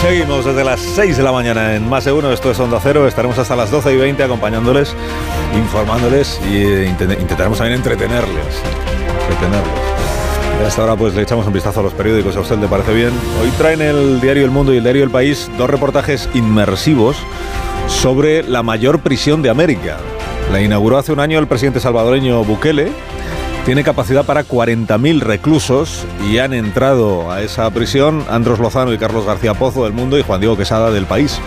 Seguimos desde las 6 de la mañana en Más de Uno, esto es Onda Cero, estaremos hasta las 12 y 20 acompañándoles, informándoles y eh, intentaremos también entretenerles. entretenerles. A esta hora pues le echamos un vistazo a los periódicos, a usted le parece bien. Hoy traen el diario El Mundo y el diario El País dos reportajes inmersivos sobre la mayor prisión de América. La inauguró hace un año el presidente salvadoreño Bukele tiene capacidad para 40.000 reclusos y han entrado a esa prisión Andros Lozano y Carlos García Pozo del Mundo y Juan Diego Quesada del País.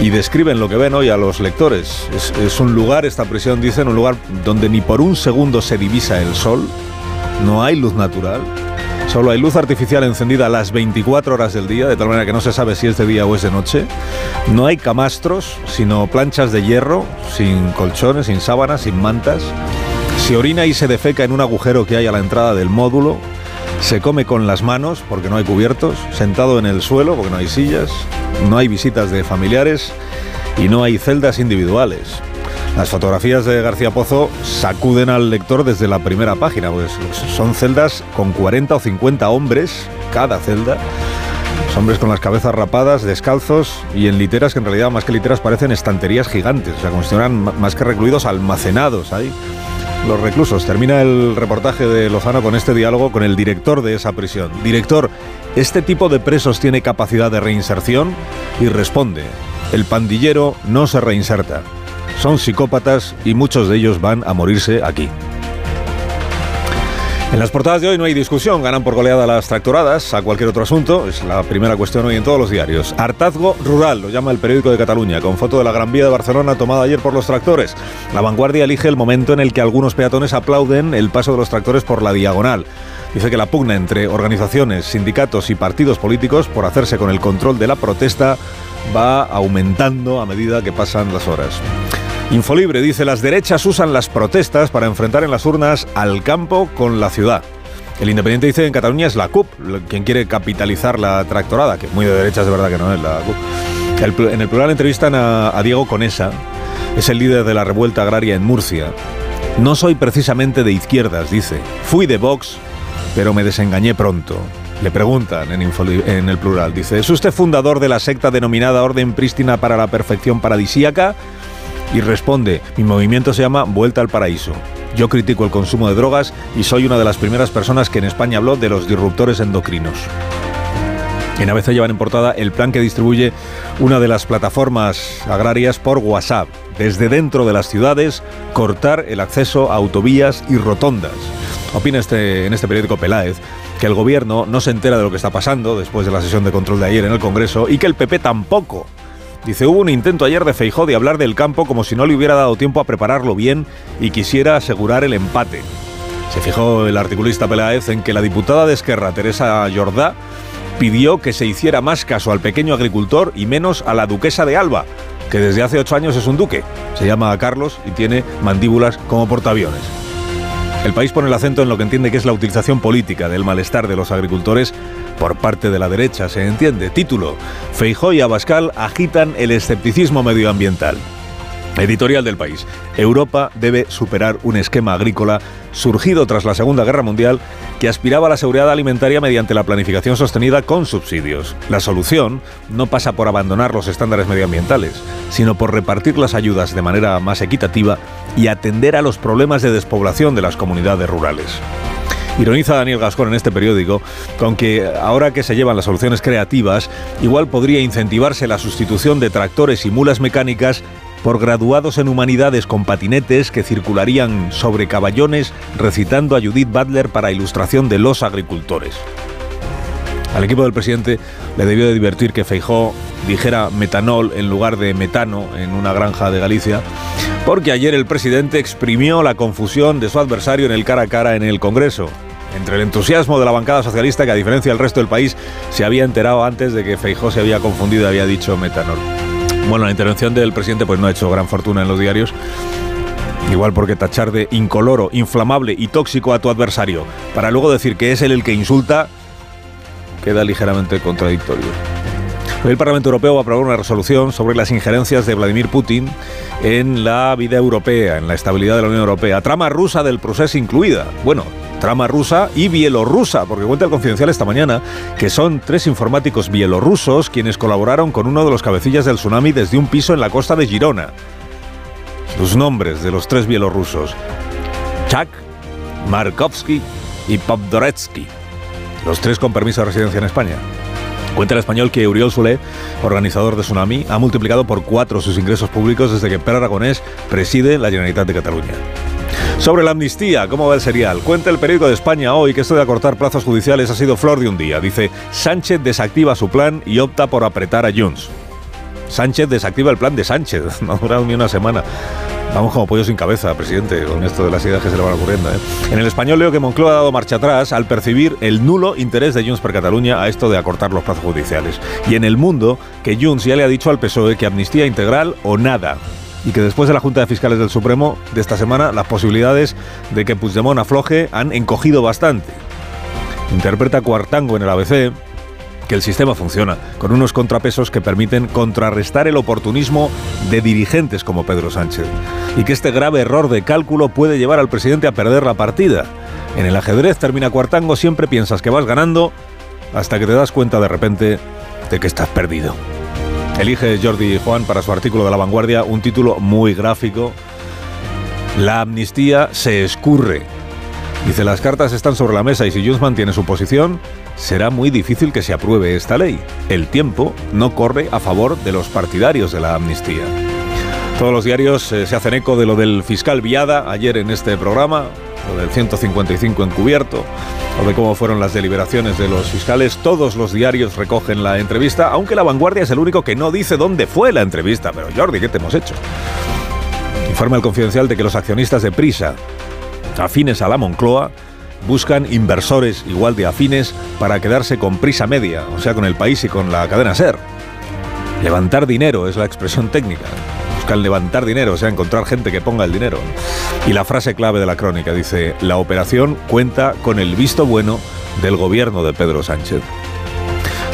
Y describen lo que ven hoy a los lectores. Es, un lugar, esta prisión dicen, un lugar donde ni por un segundo se divisa el sol, no hay luz natural, Solo hay luz artificial encendida las 24 horas del día, de tal manera que no se sabe si es de día o es de noche. No hay camastros, sino planchas de hierro, sin colchones, sin sábanas, sin mantas. Se orina y se defeca en un agujero que hay a la entrada del módulo. Se come con las manos porque no hay cubiertos, sentado en el suelo porque no hay sillas, no hay visitas de familiares y no hay celdas individuales. Las fotografías de García Pozo sacuden al lector desde la primera página, pues son celdas con 40 o 50 hombres, cada celda. hombres con las cabezas rapadas, descalzos y en literas que en realidad más que literas parecen estanterías gigantes, o sea, como si más que recluidos almacenados ahí los reclusos. Termina el reportaje de Lozano con este diálogo con el director de esa prisión. Director, ¿este tipo de presos tiene capacidad de reinserción? Y responde, el pandillero no se reinserta. Son psicópatas y muchos de ellos van a morirse aquí. En las portadas de hoy no hay discusión, ganan por goleada las tractoradas a cualquier otro asunto, es la primera cuestión hoy en todos los diarios. Hartazgo rural, lo llama el periódico de Cataluña, con foto de la Gran Vía de Barcelona tomada ayer por los tractores. La vanguardia elige el momento en el que algunos peatones aplauden el paso de los tractores por la diagonal. Dice que la pugna entre organizaciones, sindicatos y partidos políticos por hacerse con el control de la protesta va aumentando a medida que pasan las horas. Infolibre dice, las derechas usan las protestas para enfrentar en las urnas al campo con la ciudad. El Independiente dice en Cataluña es la CUP quien quiere capitalizar la tractorada, que muy de derechas de verdad que no es la CUP. en el plural entrevistan a, Diego Conesa, es el líder de la revuelta agraria en Murcia. No soy precisamente de izquierdas, dice. Fui de Vox, pero me desengañé pronto. Le preguntan en, el plural, dice, ¿es usted fundador de la secta denominada Orden Prístina para la Perfección Paradisíaca? Y responde, mi movimiento se llama Vuelta al Paraíso. Yo critico el consumo de drogas y soy una de las primeras personas que en España habló de los disruptores endocrinos. En ABC llevan en portada el plan que distribuye una de las plataformas agrarias por WhatsApp. Desde dentro de las ciudades, cortar el acceso a autovías y rotondas. Opina este, en este periódico Peláez que el gobierno no se entera de lo que está pasando después de la sesión de control de ayer en el Congreso y que el PP tampoco. Dice, hubo un intento ayer de Feijó de hablar del campo como si no le hubiera dado tiempo a prepararlo bien y quisiera asegurar el empate. Se fijó el articulista Peláez en que la diputada de Esquerra, Teresa Jordá, pidió que se hiciera más caso al pequeño agricultor y menos a la duquesa de Alba, que desde hace ocho años es un duque. Se llama Carlos y tiene mandíbulas como portaaviones. El país pone el acento en lo que entiende que es la utilización política del malestar de los agricultores por parte de la derecha, se entiende. Título, Feijó y Abascal agitan el escepticismo medioambiental. Editorial del país. Europa debe superar un esquema agrícola surgido tras la Segunda Guerra Mundial que aspiraba a la seguridad alimentaria mediante la planificación sostenida con subsidios. La solución no pasa por abandonar los estándares medioambientales, sino por repartir las ayudas de manera más equitativa y atender a los problemas de despoblación de las comunidades rurales. Ironiza Daniel Gascón en este periódico con que ahora que se llevan las soluciones creativas, igual podría incentivarse la sustitución de tractores y mulas mecánicas por graduados en humanidades con patinetes que circularían sobre caballones recitando a Judith Butler para ilustración de los agricultores. Al equipo del presidente le debió de divertir que Feijó dijera metanol en lugar de metano en una granja de Galicia, porque ayer el presidente exprimió la confusión de su adversario en el cara a cara en el Congreso entre el entusiasmo de la bancada socialista que a diferencia del resto del país se había enterado antes de que Feijó se había confundido y había dicho metanol. Bueno, la intervención del presidente pues no ha hecho gran fortuna en los diarios. Igual porque tachar de incoloro, inflamable y tóxico a tu adversario para luego decir que es él el que insulta queda ligeramente contradictorio. El Parlamento Europeo va a aprobar una resolución sobre las injerencias de Vladimir Putin en la vida europea, en la estabilidad de la Unión Europea. Trama rusa del proceso incluida. Bueno, trama rusa y bielorrusa, porque cuenta el confidencial esta mañana que son tres informáticos bielorrusos quienes colaboraron con uno de los cabecillas del tsunami desde un piso en la costa de Girona. Los nombres de los tres bielorrusos. Chak, Markovsky y Popdoretsky. Los tres con permiso de residencia en España. Cuenta el español que Uriol Solé, organizador de Tsunami, ha multiplicado por cuatro sus ingresos públicos desde que Per Aragonés preside la Generalitat de Cataluña. Sobre la amnistía, ¿cómo va el serial? Cuenta el periódico de España hoy que esto de acortar plazos judiciales ha sido flor de un día. Dice, Sánchez desactiva su plan y opta por apretar a Junts. Sánchez desactiva el plan de Sánchez. No ha durado ni una semana. Vamos como pollo sin cabeza, presidente, con esto de las ideas que se le van ocurriendo. ¿eh? En el español leo que Moncloa ha dado marcha atrás al percibir el nulo interés de Junts per Cataluña a esto de acortar los plazos judiciales. Y en el mundo, que Junts ya le ha dicho al PSOE que amnistía integral o nada. Y que después de la Junta de Fiscales del Supremo de esta semana, las posibilidades de que Puigdemont afloje han encogido bastante. Interpreta Cuartango en el ABC que el sistema funciona, con unos contrapesos que permiten contrarrestar el oportunismo de dirigentes como Pedro Sánchez, y que este grave error de cálculo puede llevar al presidente a perder la partida. En el ajedrez termina cuartango, siempre piensas que vas ganando, hasta que te das cuenta de repente de que estás perdido. Elige Jordi Juan para su artículo de La Vanguardia un título muy gráfico. La amnistía se escurre. Dice, las cartas están sobre la mesa y si Junts mantiene su posición, será muy difícil que se apruebe esta ley. El tiempo no corre a favor de los partidarios de la amnistía. Todos los diarios eh, se hacen eco de lo del fiscal Viada ayer en este programa, lo del 155 encubierto, o de cómo fueron las deliberaciones de los fiscales. Todos los diarios recogen la entrevista, aunque la vanguardia es el único que no dice dónde fue la entrevista. Pero Jordi, ¿qué te hemos hecho? Informa el confidencial de que los accionistas de Prisa, afines a la Moncloa, buscan inversores igual de afines para quedarse con prisa media, o sea, con el país y con la cadena SER. Levantar dinero es la expresión técnica. Buscan levantar dinero, o sea, encontrar gente que ponga el dinero. Y la frase clave de la crónica dice, la operación cuenta con el visto bueno del gobierno de Pedro Sánchez.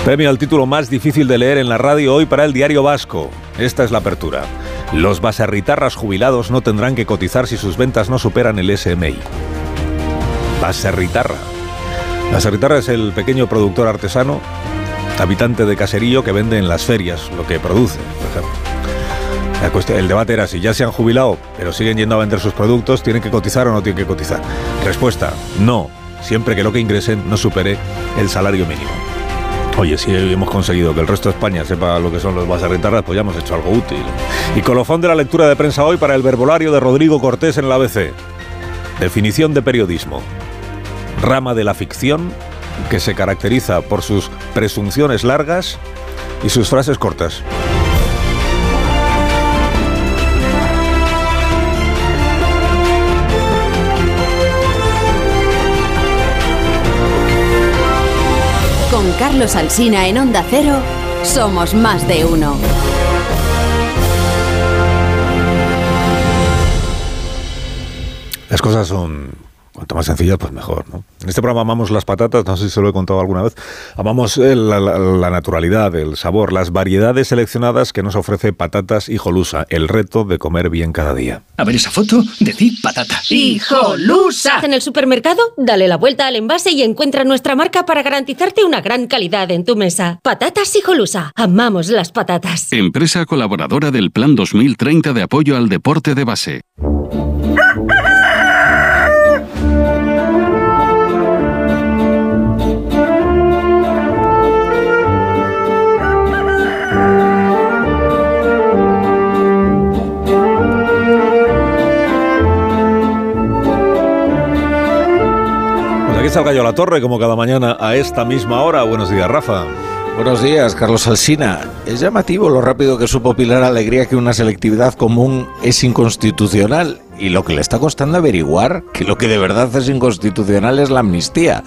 Premio al título más difícil de leer en la radio hoy para el diario vasco. Esta es la apertura. Los baserritarras jubilados no tendrán que cotizar si sus ventas no superan el SMI. Baserritarra. Baserritarra es el pequeño productor artesano, habitante de caserío que vende en las ferias lo que produce. El debate era si ya se han jubilado, pero siguen yendo a vender sus productos, ¿tienen que cotizar o no tienen que cotizar? Respuesta, no, siempre que lo que ingresen no supere el salario mínimo. Oye, si hemos conseguido que el resto de España sepa lo que son los baserritarras, pues ya hemos hecho algo útil. Y colofón de la lectura de prensa hoy para el verbolario de Rodrigo Cortés en la ABC. Definición de periodismo. Rama de la ficción que se caracteriza por sus presunciones largas y sus frases cortas. Carlos Alsina en Onda Cero, somos más de uno. Las cosas son Cuanto más sencillas, pues mejor. ¿no? En este programa amamos las patatas, no sé si se lo he contado alguna vez. Amamos eh, la, la, naturalidad, el sabor, las variedades seleccionadas que nos ofrece Patatas Hijolusa, el reto de comer bien cada día. A ver esa foto, decir patata. ¡Hijolusa! En el supermercado, dale la vuelta al envase y encuentra nuestra marca para garantizarte una gran calidad en tu mesa. Patatas Hijolusa. Amamos las patatas. Empresa colaboradora del Plan 2030 de apoyo al deporte de base. La Torre, como cada mañana a esta misma hora. Buenos días, Rafa. Buenos días, Carlos Alsina. Es llamativo lo rápido que supo Pilar Alegría que una selectividad común es inconstitucional y lo que le está costando averiguar que lo que de verdad es inconstitucional es la amnistía.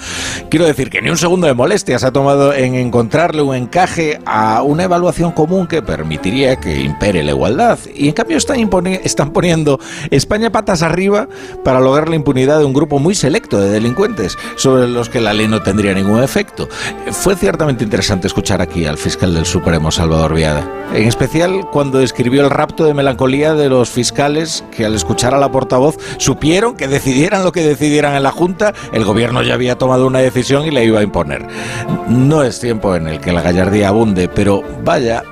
Quiero decir que ni un segundo de molestia se ha tomado en encontrarle un encaje a una evaluación común que permitiría que impere la igualdad. Y en cambio están, están poniendo España patas arriba para lograr la impunidad de un grupo muy selecto de delincuentes sobre los que la ley no tendría ningún efecto. Fue ciertamente interesante escuchar aquí al fiscal del Supremo, Salvador Viada. En especial cuando escribió el rapto de melancolía de los fiscales que al escuchar la portavoz supieron que decidieran lo que decidieran en la Junta, el gobierno ya había tomado una decisión y le iba a imponer. No es tiempo en el que la gallardía abunde, pero vaya,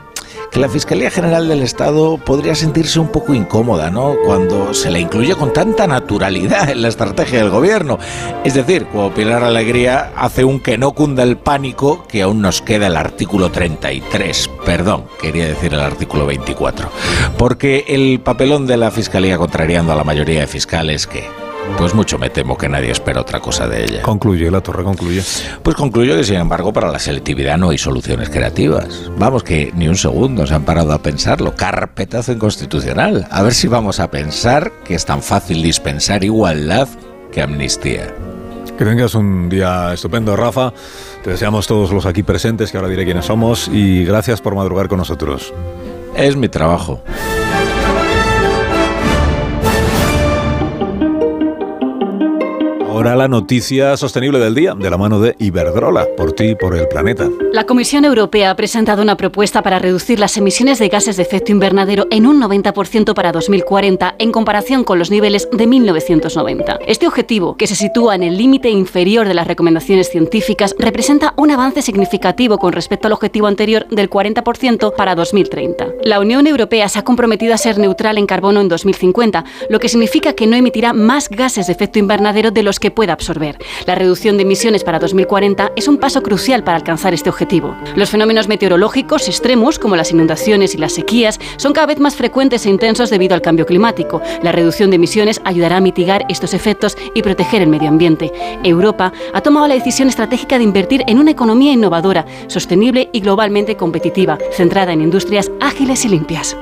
que la Fiscalía General del Estado podría sentirse un poco incómoda, ¿no? Cuando se la incluye con tanta naturalidad en la estrategia del gobierno. Es decir, cuando Pilar Alegría hace un que no cunda el pánico, que aún nos queda el artículo 33. Perdón, quería decir el artículo 24. Porque el papelón de la Fiscalía contrariando a la mayoría de fiscales que pues mucho me temo que nadie espera otra cosa de ella. Concluye, la torre concluye. Pues concluyo que, sin embargo, para la selectividad no hay soluciones creativas. Vamos, que ni un segundo se han parado a pensarlo. Carpetazo inconstitucional. A ver si vamos a pensar que es tan fácil dispensar igualdad que amnistía. Que tengas un día estupendo, Rafa. Te deseamos todos los aquí presentes, que ahora diré quiénes somos, y gracias por madrugar con nosotros. Es mi trabajo. Ahora la noticia sostenible del día, de la mano de Iberdrola, por ti y por el planeta. La Comisión Europea ha presentado una propuesta para reducir las emisiones de gases de efecto invernadero en un 90% para 2040 en comparación con los niveles de 1990. Este objetivo, que se sitúa en el límite inferior de las recomendaciones científicas, representa un avance significativo con respecto al objetivo anterior del 40% para 2030. La Unión Europea se ha comprometido a ser neutral en carbono en 2050, lo que significa que no emitirá más gases de efecto invernadero de los que pueda absorber. La reducción de emisiones para 2040 es un paso crucial para alcanzar este objetivo. Los fenómenos meteorológicos extremos, como las inundaciones y las sequías, son cada vez más frecuentes e intensos debido al cambio climático. La reducción de emisiones ayudará a mitigar estos efectos y proteger el medio ambiente. Europa ha tomado la decisión estratégica de invertir en una economía innovadora, sostenible y globalmente competitiva, centrada en industrias ágiles y limpias.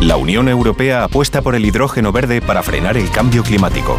La Unión Europea apuesta por el hidrógeno verde para frenar el cambio climático.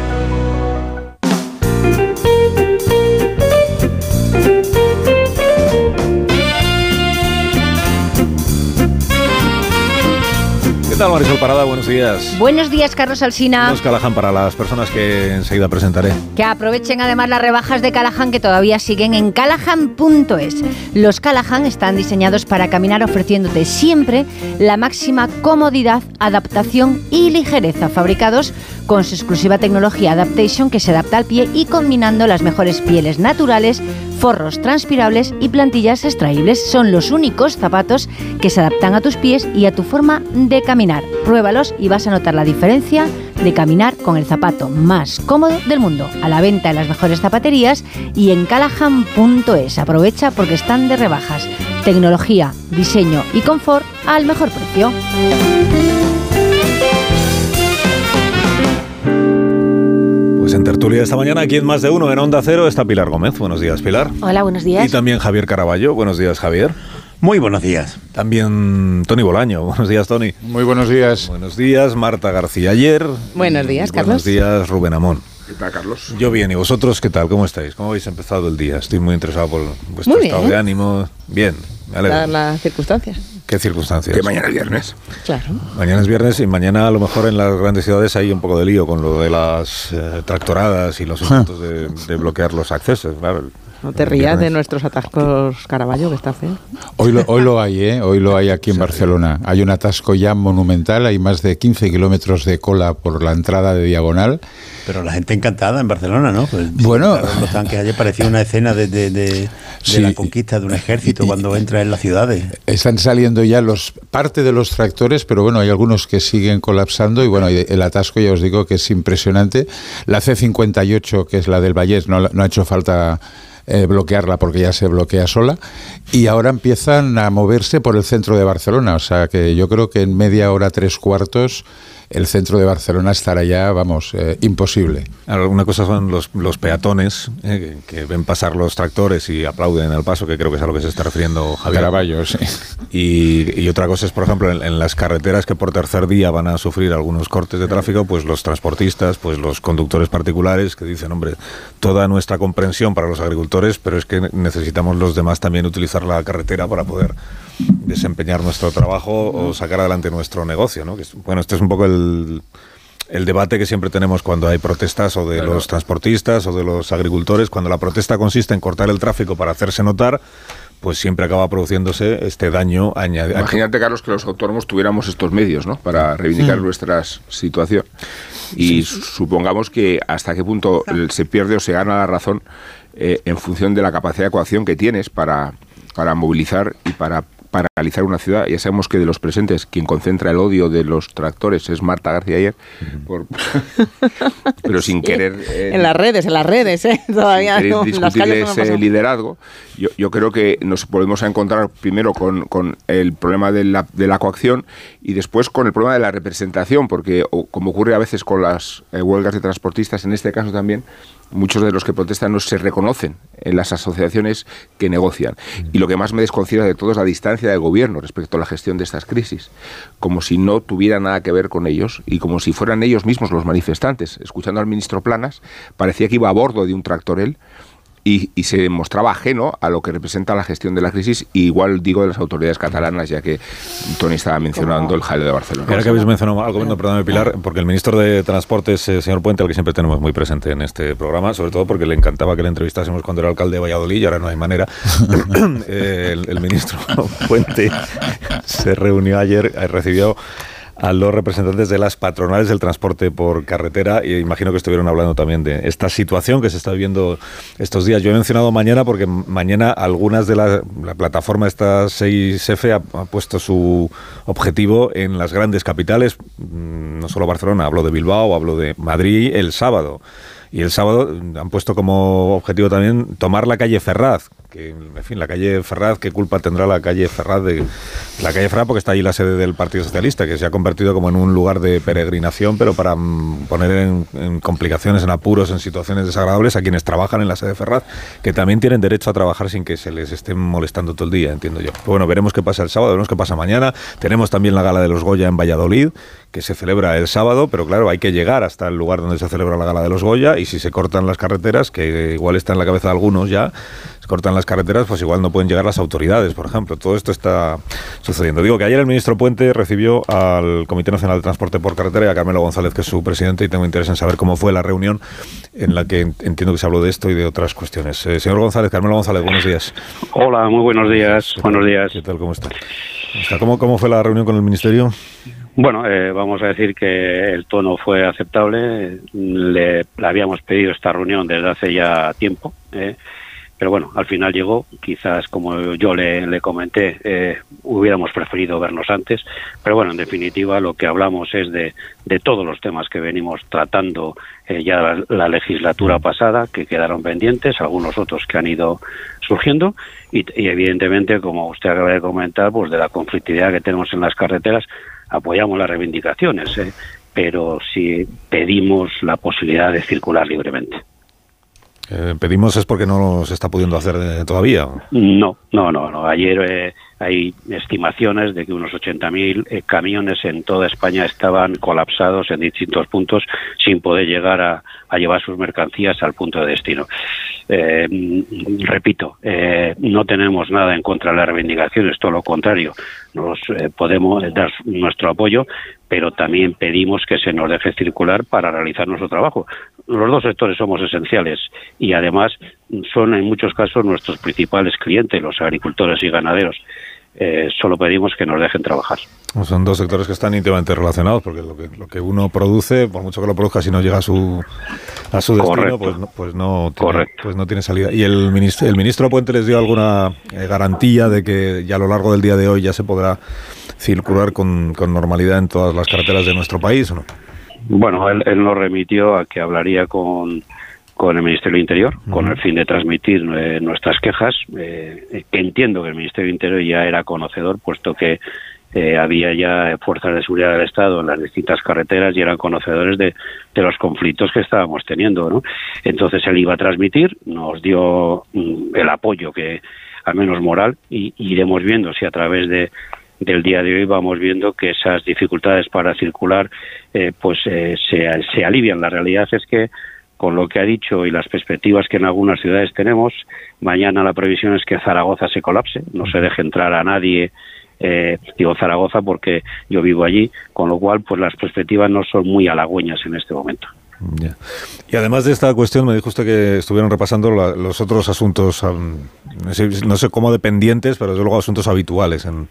Tal, Marisol Parada? Buenos días. Buenos días, Carlos Alsina. Los Callahan para las personas que enseguida presentaré. Que aprovechen además las rebajas de Callahan que todavía siguen en callahan.es. Los Callahan están diseñados para caminar ofreciéndote siempre la máxima comodidad, adaptación y ligereza, fabricados con su exclusiva tecnología Adaptation que se adapta al pie y combinando las mejores pieles naturales forros transpirables y plantillas extraíbles. Son los únicos zapatos que se adaptan a tus pies y a tu forma de caminar. Pruébalos y vas a notar la diferencia de caminar con el zapato más cómodo del mundo. A la venta en las mejores zapaterías y en callahan.es. Aprovecha porque están de rebajas. Tecnología, diseño y confort al mejor precio. En tertulia esta mañana, aquí en Más de Uno, en Onda Cero, está Pilar Gómez. Buenos días, Pilar. Hola, buenos días. Y también Javier Caraballo. Buenos días, Javier. Muy buenos días. También Tony Bolaño. Buenos días, Tony. Muy buenos días. Buenos días, Marta García Ayer. Buenos días, Carlos. Buenos días, Rubén Amón. ¿Qué tal, Carlos? Yo bien, ¿y vosotros qué tal? ¿Cómo estáis? ¿Cómo habéis empezado el día? Estoy muy interesado por vuestro estado de ánimo. Bien, Las circunstancias. ¿Qué circunstancias? Que mañana es viernes. Claro. Mañana es viernes y mañana a lo mejor en las grandes ciudades hay un poco de lío con lo de las eh, tractoradas y los intentos de, de, bloquear los accesos. Claro, no te rías de nuestros atascos Caraballo, que está feo. Hoy lo, hoy lo hay, ¿eh? Hoy lo hay aquí en Barcelona. Hay un atasco ya monumental, hay más de 15 kilómetros de cola por la entrada de Diagonal. Pero la gente encantada en Barcelona, ¿no? Pues, bueno, los tanques ayer parecía una escena de, de, de, de sí, la conquista de un ejército cuando entra en las ciudades. Están saliendo ya los parte de los tractores, pero bueno, hay algunos que siguen colapsando y bueno, el atasco ya os digo que es impresionante. La C58, que es la del Vallés, no, no ha hecho falta eh, bloquearla porque ya se bloquea sola. Y ahora empiezan a moverse por el centro de Barcelona. O sea que yo creo que en media hora, tres cuartos, el centro de Barcelona estará ya, vamos, eh, imposible. Una cosa son los, los peatones eh, que, ven pasar los tractores y aplauden al paso, que creo que es a lo que se está refiriendo Javier. Caraballo, sí. Y, y, otra cosa es, por ejemplo, en, en, las carreteras que por tercer día van a sufrir algunos cortes de tráfico, pues los transportistas, pues los conductores particulares que dicen, hombre, toda nuestra comprensión para los agricultores, pero es que necesitamos los demás también utilizar la carretera para poder desempeñar nuestro trabajo o sacar adelante nuestro negocio, ¿no? Que es, bueno, este es un poco el, el debate que siempre tenemos cuando hay protestas o de claro. los transportistas o de los agricultores, cuando la protesta consiste en cortar el tráfico para hacerse notar, pues siempre acaba produciéndose este daño añadido. Imagínate, Carlos, que los autónomos tuviéramos estos medios, ¿no? Para reivindicar mm. nuestra situación. Y sí. supongamos que hasta qué punto se pierde o se gana la razón eh, en función de la capacidad de coacción que tienes para, para movilizar y para paralizar una ciudad. Ya sabemos que de los presentes quien concentra el odio de los tractores es Marta García ayer, por, pero sin sí, querer... Eh, en las redes, en las redes, ¿eh? Todavía sin no, discutir ese liderazgo. Yo, yo, creo que nos podemos encontrar primero con, con el problema de la, de la, coacción y después con el problema de la representación, porque o, como ocurre a veces con las eh, huelgas de transportistas, en este caso también, muchos de los que protestan no se reconocen en las asociaciones que negocian. Y lo que más me desconcierta de todo es la distancia del gobierno respecto a la gestión de estas crisis, como si no tuviera nada que ver con ellos y como si fueran ellos mismos los manifestantes. Escuchando al ministro Planas, parecía que iba a bordo de un tractorel y, y, se mostraba ajeno a lo que representa la gestión de la crisis, y igual digo de las autoridades catalanas, ya que Tony estaba mencionando el jaleo de Barcelona. Ahora que habéis mencionado al gobierno, perdóname Pilar, porque el ministro de Transportes, eh, señor Puente, al que siempre tenemos muy presente en este programa, sobre todo porque le encantaba que le entrevistásemos cuando era alcalde de Valladolid, y ahora no hay manera. eh, el, el ministro Puente se reunió ayer, eh, recibió a los representantes de las patronales del transporte por carretera y imagino que estuvieron hablando también de esta situación que se está viviendo estos días. Yo he mencionado mañana porque mañana algunas de la, la plataforma esta 6F ha, puesto su objetivo en las grandes capitales, no solo Barcelona, hablo de Bilbao, hablo de Madrid el sábado. Y el sábado han puesto como objetivo también tomar la calle Ferraz, que, en fin, la calle Ferraz, ¿qué culpa tendrá la calle Ferraz de la calle Ferraz? Porque está allí la sede del Partido Socialista, que se ha convertido como en un lugar de peregrinación, pero para mm, poner en, complicaciones, en apuros, en situaciones desagradables a quienes trabajan en la sede Ferraz, que también tienen derecho a trabajar sin que se les estén molestando todo el día, entiendo yo. Pero bueno, veremos qué pasa el sábado, veremos qué pasa mañana. Tenemos también la gala de los Goya en Valladolid, que se celebra el sábado, pero claro, hay que llegar hasta el lugar donde se celebra la gala de los Goya y si se cortan las carreteras, que igual está en la cabeza de algunos ya, cortan las carreteras, pues igual no pueden llegar las autoridades, por ejemplo. Todo esto está sucediendo. Digo que ayer el ministro Puente recibió al Comité Nacional de Transporte por Carretera y a Carmelo González, que es su presidente, y tengo interés en saber cómo fue la reunión en la que entiendo que se habló de esto y de otras cuestiones. Eh, señor González, Carmelo González, buenos días. Hola, muy buenos días. Buenos días. ¿Qué tal? ¿Cómo está? ¿Cómo, ¿Cómo fue la reunión con el ministerio? Bueno, eh, vamos a decir que el tono fue aceptable. Le, le, habíamos pedido esta reunión desde hace ya tiempo. Eh, pero bueno, al final llegó. Quizás, como yo le, comenté, eh, hubiéramos preferido vernos antes. Pero bueno, en definitiva, lo que hablamos es de, de todos los temas que venimos tratando eh, ya la, la, legislatura pasada, que quedaron pendientes, algunos otros que han ido surgiendo. Y, y evidentemente, como usted acaba de comentar, pues de la conflictividad que tenemos en las carreteras, apoyamos las reivindicaciones, ¿eh? pero sí pedimos la posibilidad de circular libremente. Eh, pedimos es porque no se está pudiendo hacer eh, todavía. No, no, no, no. Ayer eh, hay estimaciones de que unos 80.000 eh, camiones en toda España estaban colapsados en distintos puntos sin poder llegar a, a llevar sus mercancías al punto de destino. Eh, repito, no tenemos nada en contra de las reivindicaciones, todo lo contrario, nos eh, podemos dar nuestro apoyo, pero también pedimos que se nos deje circular para realizar nuestro trabajo. Los dos sectores somos esenciales y además son en muchos casos nuestros principales clientes, los agricultores y ganaderos. Eh, solo pedimos que nos dejen trabajar. Son dos sectores que están íntimamente relacionados, porque lo que, lo que uno produce, por mucho que lo produzca, si no llega a su, a su destino, pues no, pues, no tiene, pues no tiene salida. ¿Y el ministro, el ministro Puente les dio alguna eh, garantía de que ya a lo largo del día de hoy ya se podrá circular con, con normalidad en todas las carreteras de nuestro país o no? Bueno, él, él nos remitió a que hablaría con con el Ministerio del Interior, con el fin de transmitir eh, nuestras quejas. Eh, entiendo que el Ministerio del Interior ya era conocedor, puesto que eh, había ya fuerzas de seguridad del Estado en las distintas carreteras y eran conocedores de, los conflictos que estábamos teniendo. ¿no? Entonces él iba a transmitir, nos dio mm, el apoyo que, al menos moral, y, iremos viendo si a través de, del día de hoy vamos viendo que esas dificultades para circular eh, pues eh, se, se alivian. La realidad es que con lo que ha dicho y las perspectivas que en algunas ciudades tenemos, mañana la previsión es que Zaragoza se colapse, no se deje entrar a nadie eh, digo Zaragoza porque yo vivo allí, con lo cual pues las perspectivas no son muy halagüeñas en este momento. Y además de esta cuestión, me dijo usted que estuvieron repasando los otros asuntos, no sé cómo dependientes, pero desde luego asuntos habituales en,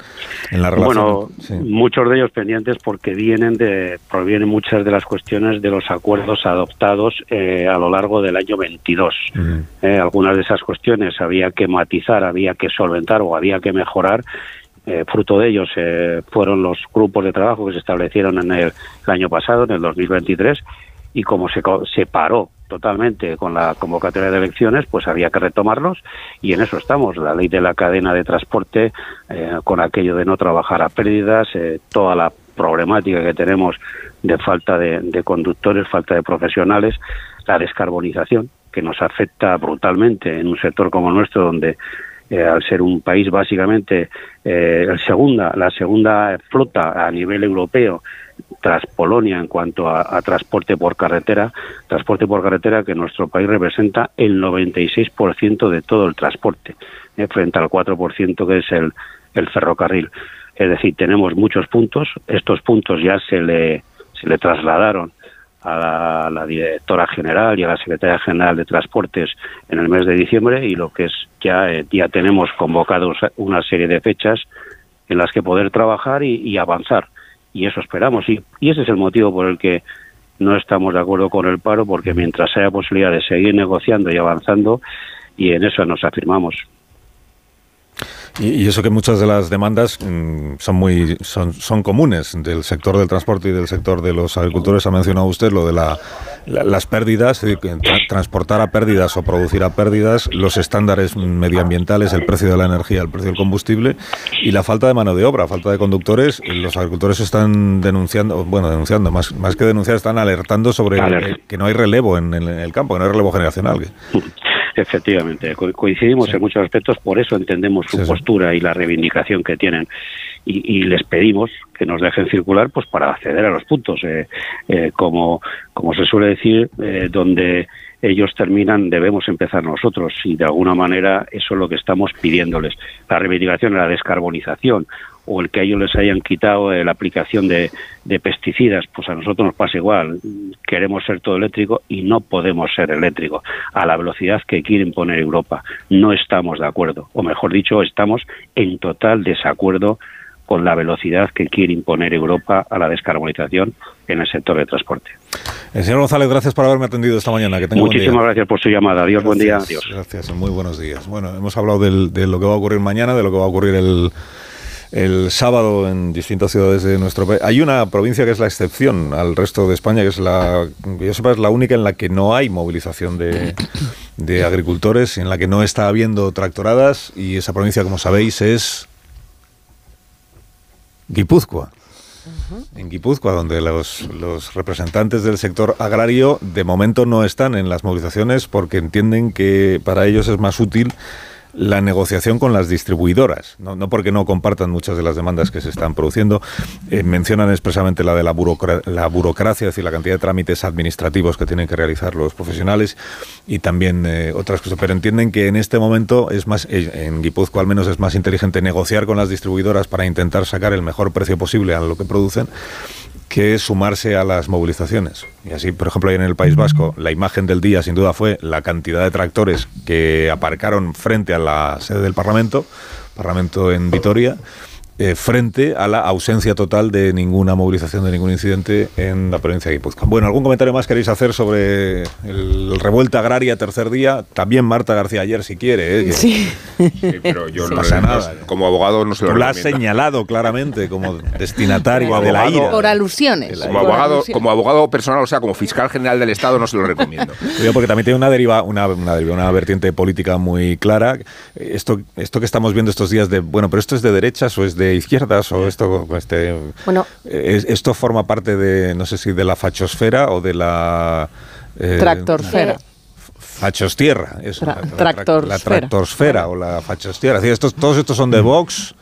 la relación. Bueno, muchos de ellos pendientes porque vienen de, provienen muchas de las cuestiones de los acuerdos adoptados eh, a lo largo del año 22. Eh, algunas de esas cuestiones había que matizar, había que solventar o había que mejorar eh, fruto de ellos eh, fueron los grupos de trabajo que se establecieron en el, año pasado, en el 2023, y como se, se paró totalmente con la convocatoria de elecciones, pues había que retomarlos y en eso estamos. La ley de la cadena de transporte, eh, con aquello de no trabajar a pérdidas, toda la problemática que tenemos de falta de, de, conductores, falta de profesionales, la descarbonización, que nos afecta brutalmente en un sector como el nuestro, donde eh, al ser un país básicamente eh, el segunda, la segunda flota a nivel europeo tras Polonia en cuanto a, transporte por carretera, transporte por carretera que nuestro país representa el 96% de todo el transporte, eh, frente al 4% que es el, ferrocarril. Es decir, tenemos muchos puntos, estos puntos ya se le, se le trasladaron a la, directora general y a la secretaria general de Transportes en el mes de diciembre y lo que es ya, eh, ya tenemos convocados una serie de fechas en las que poder trabajar y, avanzar. Y eso esperamos. Y, y ese es el motivo por el que no estamos de acuerdo con el paro, porque mientras haya posibilidad de seguir negociando y avanzando, y en eso nos afirmamos. Y, eso que muchas de las demandas mm, son muy son, son comunes del sector del transporte y del sector de los agricultores. Ha mencionado usted lo de la, las pérdidas, transportar a pérdidas o producir a pérdidas, los estándares medioambientales, el precio de la energía, el precio del combustible y la falta de mano de obra, falta de conductores. Los agricultores están denunciando, bueno, denunciando, más, más que denunciar, están alertando sobre que no hay relevo en, en, el campo, que no hay relevo generacional. Efectivamente, coincidimos en muchos aspectos, por eso entendemos su postura y la reivindicación que tienen. Y, les pedimos que nos dejen circular pues para acceder a los puntos. Eh, eh, como, como se suele decir, eh, donde ellos terminan, debemos empezar nosotros y de alguna manera eso es lo que estamos pidiéndoles. La reivindicación, la descarbonización o el que a ellos les hayan quitado la aplicación de, pesticidas, pues a nosotros nos pasa igual. Queremos ser todo eléctrico y no podemos ser eléctrico a la velocidad que quieren poner Europa. No estamos de acuerdo, o mejor dicho, estamos en total desacuerdo con la velocidad que quiere imponer Europa a la descarbonización en el sector de transporte. El señor González, gracias por haberme atendido esta mañana. Que Muchísimas gracias por su llamada. Adiós, buen día. Adiós. Gracias, muy buenos días. Bueno, hemos hablado de lo que va a ocurrir mañana, de lo que va a ocurrir el, el sábado en distintas ciudades de nuestro país. Hay una provincia que es la excepción al resto de España, que es la, yo sepa, es la única en la que no hay movilización de, de agricultores, en la que no está habiendo tractoradas, y esa provincia, como sabéis, es Guipúzcoa. En Guipúzcoa, donde los, los, representantes del sector agrario de momento no están en las movilizaciones porque entienden que para ellos es más útil la negociación con las distribuidoras, no, porque no compartan muchas de las demandas que se están produciendo, eh, mencionan expresamente la de la, la burocracia, es decir, la cantidad de trámites administrativos que tienen que realizar los profesionales y también eh, otras cosas, pero entienden que en este momento es más, eh, en Guipúzcoa al menos es más inteligente negociar con las distribuidoras para intentar sacar el mejor precio posible a lo que producen que sumarse a las movilizaciones. Y así, por ejemplo, ahí en el País Vasco, la imagen del día sin duda fue la cantidad de tractores que aparcaron frente a la sede del Parlamento, Parlamento en Vitoria, eh, frente a la ausencia total de ninguna movilización, de ningún incidente en la provincia de Guipúzcoa. Bueno, ¿algún comentario más queréis hacer sobre el, revuelta agraria tercer día? También Marta García ayer, si quiere. ¿eh? Sí. pero yo no pasa nada. Como abogado no se lo Tú la has señalado claramente como destinatario de la ira. Por alusiones. Como abogado, como abogado personal, o sea, como fiscal general del Estado, no se lo recomiendo. porque también tiene una deriva, una, una, una vertiente política muy clara. Esto, esto que estamos viendo estos días de, bueno, pero esto es de derechas o es de izquierdas o esto este bueno. esto forma parte de no sé si de la fachosfera o de la eh, tractorsfera fachostierra eso, la, la, tractorsfera o la fachostierra. Estos, todos estos son de Vox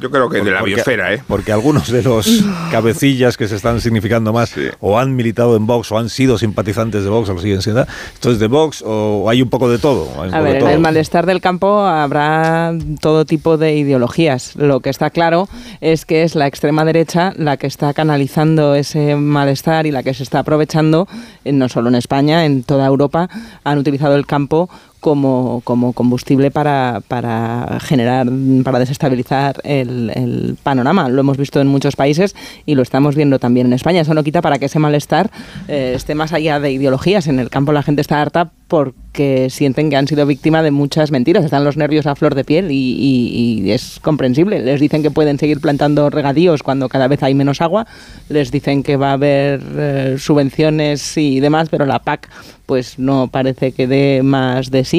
yo creo que de la biosfera, ¿eh? Porque algunos de los cabecillas que se están significando más o han militado en Vox o han sido simpatizantes de Vox o lo siguen siendo. Entonces, de Vox o hay un poco de todo. A ver, en el malestar del campo habrá todo tipo de ideologías. Lo que está claro es que es la extrema derecha la que está canalizando ese malestar y la que se está aprovechando, eh, no solo en España, en toda Europa, han utilizado el campo como, como combustible para, para, generar, para desestabilizar el, el, panorama. Lo hemos visto en muchos países y lo estamos viendo también en España. Eso no quita para que ese malestar eh, esté más allá de ideologías. En el campo la gente está harta porque sienten que han sido víctima de muchas mentiras. Están los nervios a flor de piel y, y, es comprensible. Les dicen que pueden seguir plantando regadíos cuando cada vez hay menos agua. Les dicen que va a haber eh, subvenciones y demás, pero la PAC pues no parece que dé más de sí.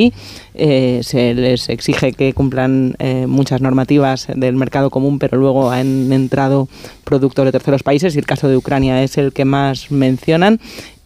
Eh, se les exige que cumplan eh, muchas normativas del mercado común, pero luego han entrado productos de terceros países y el caso de Ucrania es el que más mencionan.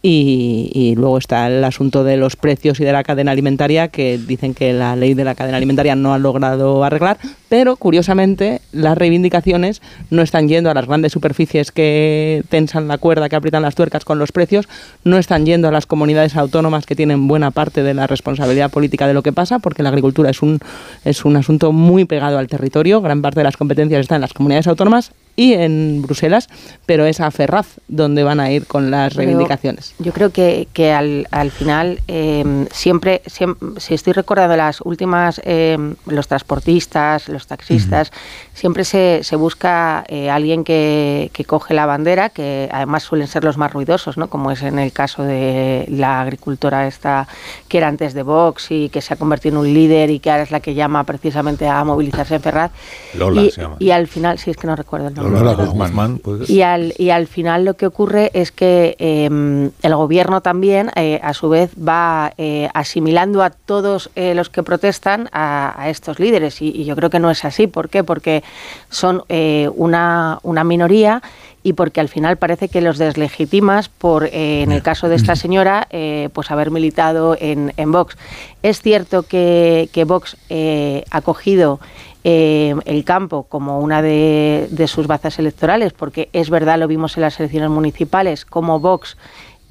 Y, luego está el asunto de los precios y de la cadena alimentaria, que dicen que la ley de la cadena alimentaria no ha logrado arreglar, pero curiosamente las reivindicaciones no están yendo a las grandes superficies que tensan la cuerda, que aprietan las tuercas con los precios, no están yendo a las comunidades autónomas que tienen buena parte de la responsabilidad política de lo que pasa, porque la agricultura es un, es un asunto muy pegado al territorio, gran parte de las competencias están en las comunidades autónomas y en Bruselas, pero es a Ferraz donde van a ir con las reivindicaciones. Yo creo que, que al, al final em, siempre, si estoy recordando las últimas, em, los transportistas, los taxistas, siempre se, se busca eh, alguien que, que, coge la bandera, que además suelen ser los más ruidosos, ¿no? como es en el caso de la agricultora esta que era antes de Vox y que se ha convertido en un líder y que ahora es la que llama precisamente a movilizarse en Ferraz. Lola y, se llama. y al final, si es que no recuerdo el nombre. Lola Guzmán. pues. Y al, y al final lo que ocurre es que eh, el gobierno también, eh, a su vez, va eh, asimilando a todos eh, los que protestan a, a estos líderes. Y, y, yo creo que no es así. ¿Por qué? Porque son eh, una, una minoría y porque al final parece que los deslegitimas por, eh, en el caso de esta señora, eh, pues haber militado en, en, Vox. Es cierto que, que Vox eh, ha cogido eh, el campo como una de, sus bazas electorales, porque es verdad, lo vimos en las elecciones municipales, como Vox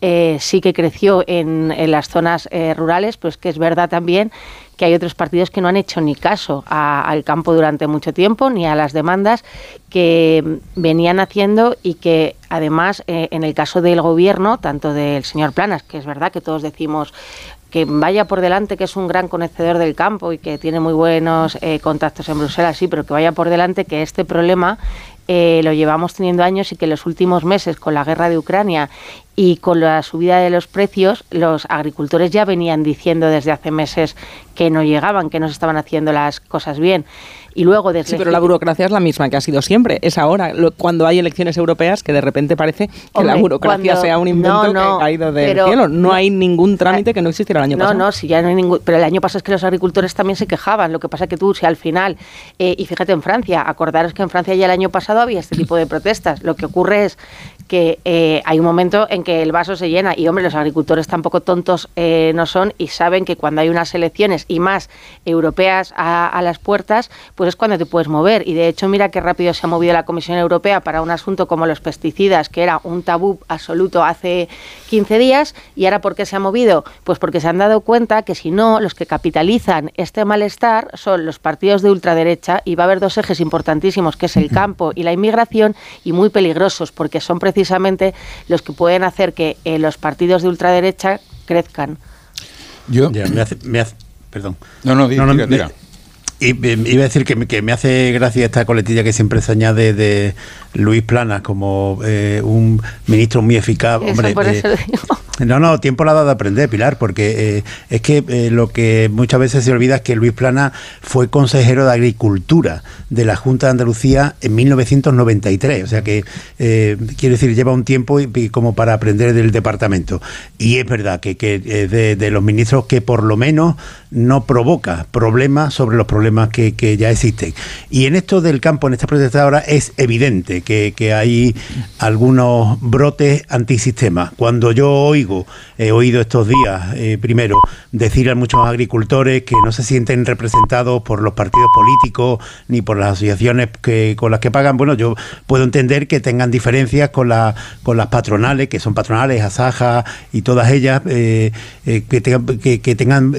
eh, sí que creció en, las zonas eh, rurales, pues que es verdad también que hay otros partidos que no han hecho ni caso al campo durante mucho tiempo, ni a las demandas que venían haciendo y que además en el caso del gobierno, tanto del señor Planas, que es verdad que todos decimos que vaya por delante, que es un gran conocedor del campo y que tiene muy buenos eh, contactos en Bruselas, sí, pero que vaya por delante que este problema eh, lo llevamos teniendo años y que en los últimos meses, con la guerra de Ucrania y con la subida de los precios, los agricultores ya venían diciendo desde hace meses que no llegaban, que no se estaban haciendo las cosas bien. Y luego desde sí, pero la burocracia es la misma que ha sido siempre. Es ahora, lo, cuando hay elecciones europeas, que de repente parece que Hombre, la burocracia cuando, sea un invento no, no, que ha caído del pero, cielo. No, no, hay ningún trámite que no existiera el año no, pasado. No, no, si ya no hay ningún. Pero el año pasado es que los agricultores también se quejaban. Lo que pasa que tú, si al final. Eh, y fíjate en Francia, acordaros que en Francia ya el año pasado había este tipo de protestas. Lo que ocurre es que eh, hay un momento en que el vaso se llena y hombre los agricultores tampoco tontos eh, no son y saben que cuando hay unas elecciones y más europeas a, a, las puertas pues es cuando te puedes mover y de hecho mira qué rápido se ha movido la Comisión Europea para un asunto como los pesticidas que era un tabú absoluto hace 15 días y ahora ¿por qué se ha movido? Pues porque se han dado cuenta que si no los que capitalizan este malestar son los partidos de ultraderecha y va a haber dos ejes importantísimos que es el campo y la inmigración y muy peligrosos porque son precisamente precisamente los que pueden hacer que eh, los partidos de ultraderecha crezcan. Yo ya, me hace, me hace, perdón. No, no, diga, no, diga, diga. Y, eh, iba a decir que, me- que me hace gracia esta coletilla que siempre se añade de Luis Planas como eh, un ministro muy eficaz. Eso, Hombre, por eh, eso digo. No, no, tiempo le ha dado de aprender, Pilar, porque eh, es que eh, lo que muchas veces se olvida es que Luis Plana fue consejero de Agricultura de la Junta de Andalucía en 1993. O sea que, eh, quiero decir, lleva un tiempo y, como para aprender del departamento. Y es verdad que, que es de, de los ministros que por lo menos no provoca problemas sobre los problemas que, que ya existen. Y en esto del campo, en esta protesta ahora, es evidente que, que hay algunos brotes antisistema. Cuando yo oigo, he oído estos días, eh, primero, decir a muchos agricultores que no se sienten representados por los partidos políticos ni por las asociaciones que, con las que pagan, bueno, yo puedo entender que tengan diferencias con, la, con las patronales, que son patronales, Asaja y todas ellas, eh, eh, que, tengan,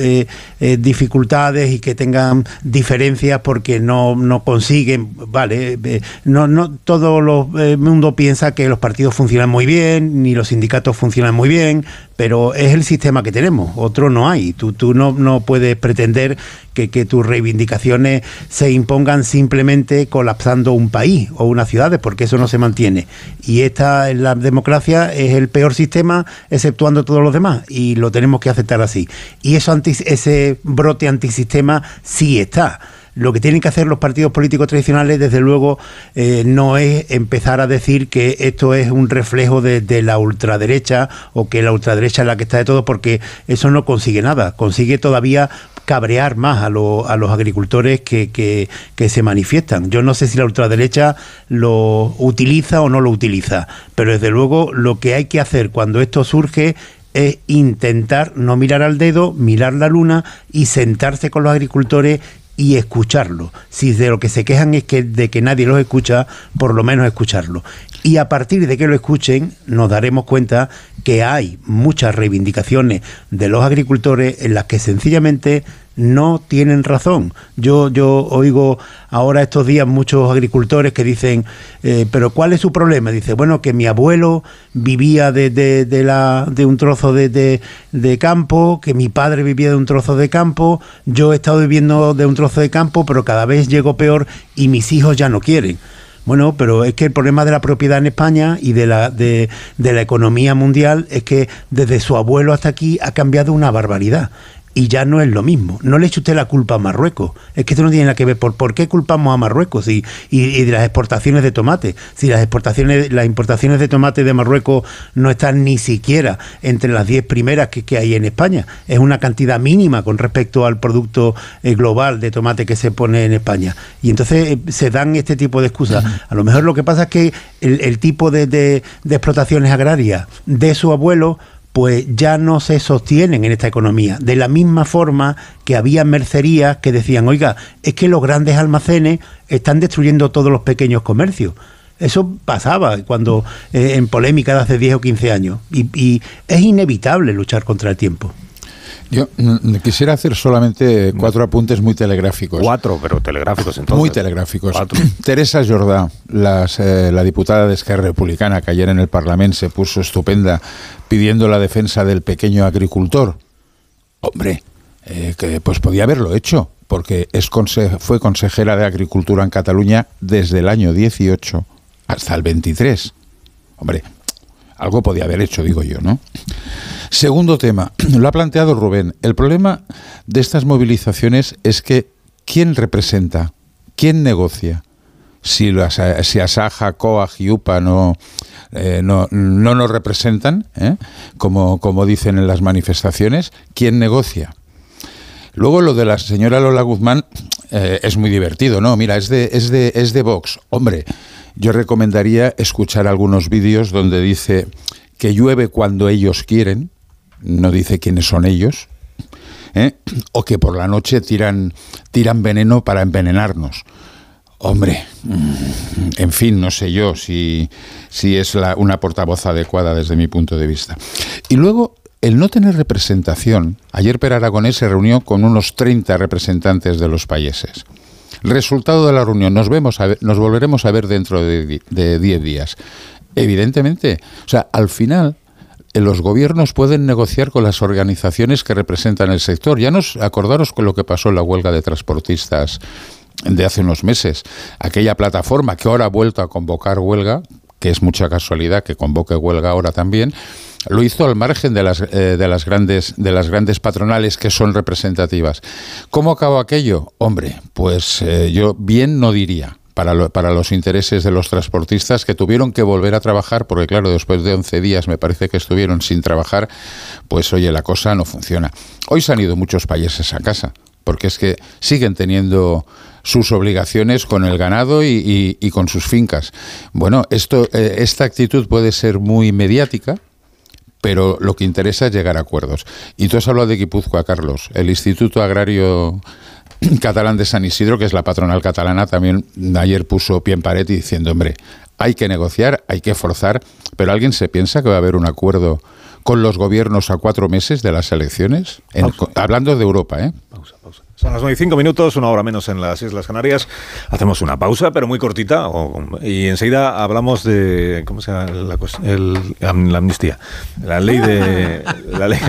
dificultades y que tengan diferencias porque no, no consiguen, vale, no, no todo el mundo piensa que los partidos funcionan muy bien, ni los sindicatos funcionan muy bien, pero es el sistema que tenemos, otro no hay. Tú, tú no, no puedes pretender que, que tus reivindicaciones se impongan simplemente colapsando un país o unas ciudades, porque eso no se mantiene. Y esta, la democracia, es el peor sistema, exceptuando todos los demás, y lo tenemos que aceptar así. Y eso ese brote antisistema sí está. Lo que tienen que hacer los partidos políticos tradicionales, desde luego, eh, no es empezar a decir que esto es un reflejo de, la ultraderecha o que la ultraderecha es la que está de todo, porque eso no consigue nada. Consigue todavía cabrear más a, a los agricultores que, que- que se manifiestan. Yo no sé si la ultraderecha lo utiliza o no lo utiliza, pero desde luego lo que hay que hacer cuando esto surge es intentar no mirar al dedo, mirar la luna y sentarse con los agricultores y escucharlo. Si de lo que se quejan es que de que nadie los escucha, por lo menos escucharlo. Y a partir de que lo escuchen, nos daremos cuenta que hay muchas reivindicaciones de los agricultores en las que sencillamente no tienen razón. Yo, yo oigo ahora estos días muchos agricultores que dicen, eh, pero ¿cuál es su problema? Dice, bueno, que mi abuelo vivía de, de, de la, de un trozo de, de, campo, que mi padre vivía de un trozo de campo, yo he estado viviendo de un trozo de campo, pero cada vez llego peor y mis hijos ya no quieren. Bueno, pero es que el problema de la propiedad en España y de la, de, de la economía mundial es que desde su abuelo hasta aquí ha cambiado una barbaridad. Y ya no es lo mismo. No le eche usted la culpa a Marruecos. Es que esto no tiene nada que ver por por qué culpamos a Marruecos y, y, y de las exportaciones de tomate. Si las exportaciones, las importaciones de tomate de Marruecos no están ni siquiera entre las 10 primeras que, que hay en España. Es una cantidad mínima con respecto al producto eh, global de tomate que se pone en España. Y entonces eh, se dan este tipo de excusas. A lo mejor lo que pasa es que el, el tipo de, de- de explotaciones agrarias de su abuelo pues ya no se sostienen en esta economía. De la misma forma que había mercerías que decían, oiga, es que los grandes almacenes están destruyendo todos los pequeños comercios. Eso pasaba cuando eh, en polémica de hace 10 o 15 años. Y, y es inevitable luchar contra el tiempo. Yo quisiera hacer solamente cuatro apuntes muy telegráficos. Cuatro, pero telegráficos entonces. Muy telegráficos. Cuatro. Teresa Jordá, las, eh, la diputada de Esquerra Republicana, que ayer en el Parlamento se puso estupenda pidiendo la defensa del pequeño agricultor. Hombre, eh, que pues podía haberlo hecho, porque es conse- fue consejera de Agricultura en Cataluña desde el año 18 hasta el 23. Hombre, algo podía haber hecho, digo yo, ¿no? Segundo tema, lo ha planteado Rubén. El problema de estas movilizaciones es que ¿quién representa? ¿Quién negocia? Si, las, si Asaja, COAG y UPA no, eh, no, no nos representan, ¿eh? como, como dicen en las manifestaciones, ¿quién negocia? Luego lo de la señora Lola Guzmán eh, es muy divertido, ¿no? Mira, es de, es de, es de Vox. Hombre, yo recomendaría escuchar algunos vídeos donde dice que llueve cuando ellos quieren, no dice quiénes son ellos, ¿eh? o que por la noche tiran, tiran veneno para envenenarnos. Hombre, en fin, no sé yo si, si es la- una portavoz adecuada desde mi punto de vista. Y luego, el no tener representación. Ayer Per Aragonés se reunió con unos 30 representantes de los países. Resultado de la reunión, nos, vemos a nos volveremos a ver dentro de di- de 10 días. Evidentemente, o sea, al final los gobiernos pueden negociar con las organizaciones que representan el sector. Ya nos acordaros con lo que pasó en la huelga de transportistas de hace unos meses. Aquella plataforma que ahora ha vuelto a convocar huelga, que es mucha casualidad que convoque huelga ahora también, lo hizo al margen de las, eh, de las, grandes, de las grandes patronales que son representativas. ¿Cómo acabó aquello? Hombre, pues eh, yo bien no diría. Para, para, los intereses de los transportistas que tuvieron que volver a trabajar, porque claro, después de 11 días me parece que estuvieron sin trabajar, pues oye, la cosa no funciona. Hoy se han ido muchos países a casa, porque es que siguen teniendo sus obligaciones con el ganado y, con sus fincas. Bueno, esto, eh, esta actitud puede ser muy mediática, pero lo que interesa es llegar a acuerdos. Y tú has hablado de Guipúzcoa, Carlos. El Instituto Agrario Catalán de San Isidro, que es la patronal catalana, también ayer puso pie en pared y diciendo, hombre, hay que negociar, hay que forzar, pero ¿alguien se piensa que va a haber un acuerdo con los gobiernos a cuatro meses de las elecciones? hablando de Europa, ¿eh? Pausa, pausa. Son las 9 y 5 minutos, una hora menos en las Islas Canarias. Hacemos una pausa, pero muy cortita, y enseguida hablamos de. ¿Cómo se llama? La, la, amnistía. La ley de. La ley,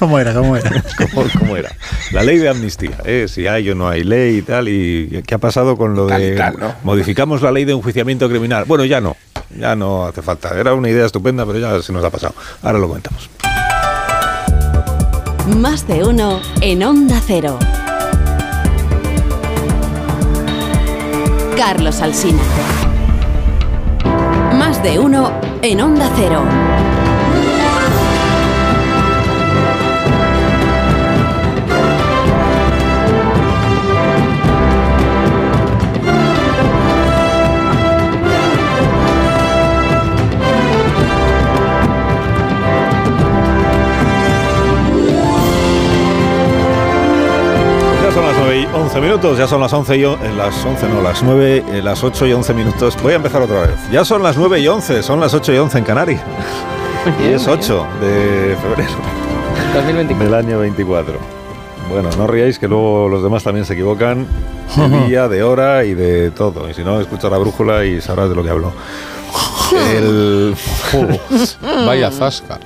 ¿Cómo era? ¿Cómo era? ¿Cómo, era? La ley de amnistía. ¿eh? Si hay o no hay ley y tal. ¿Y qué ha pasado con lo de. Modificamos la ley de enjuiciamiento criminal. Bueno, ya no. Ya no hace falta. Era una idea estupenda, pero ya se nos ha pasado. Ahora lo comentamos. Más de uno en Onda Cero. Carlos Alsina. Más de uno en Onda Cero. Minutos, ya son las 11 y en las 11 no, las 9, eh, las 8 y 11 minutos. Voy a empezar otra vez. Ya son las 9 y 11, son las 8 y 11 en Canarias. y es 8 de febrero 2024. del año 24. Bueno, no ríais que luego los demás también se equivocan de día, de hora y de todo. Y si no, escucha la brújula y sabrás de lo que hablo. El... vaya zasca.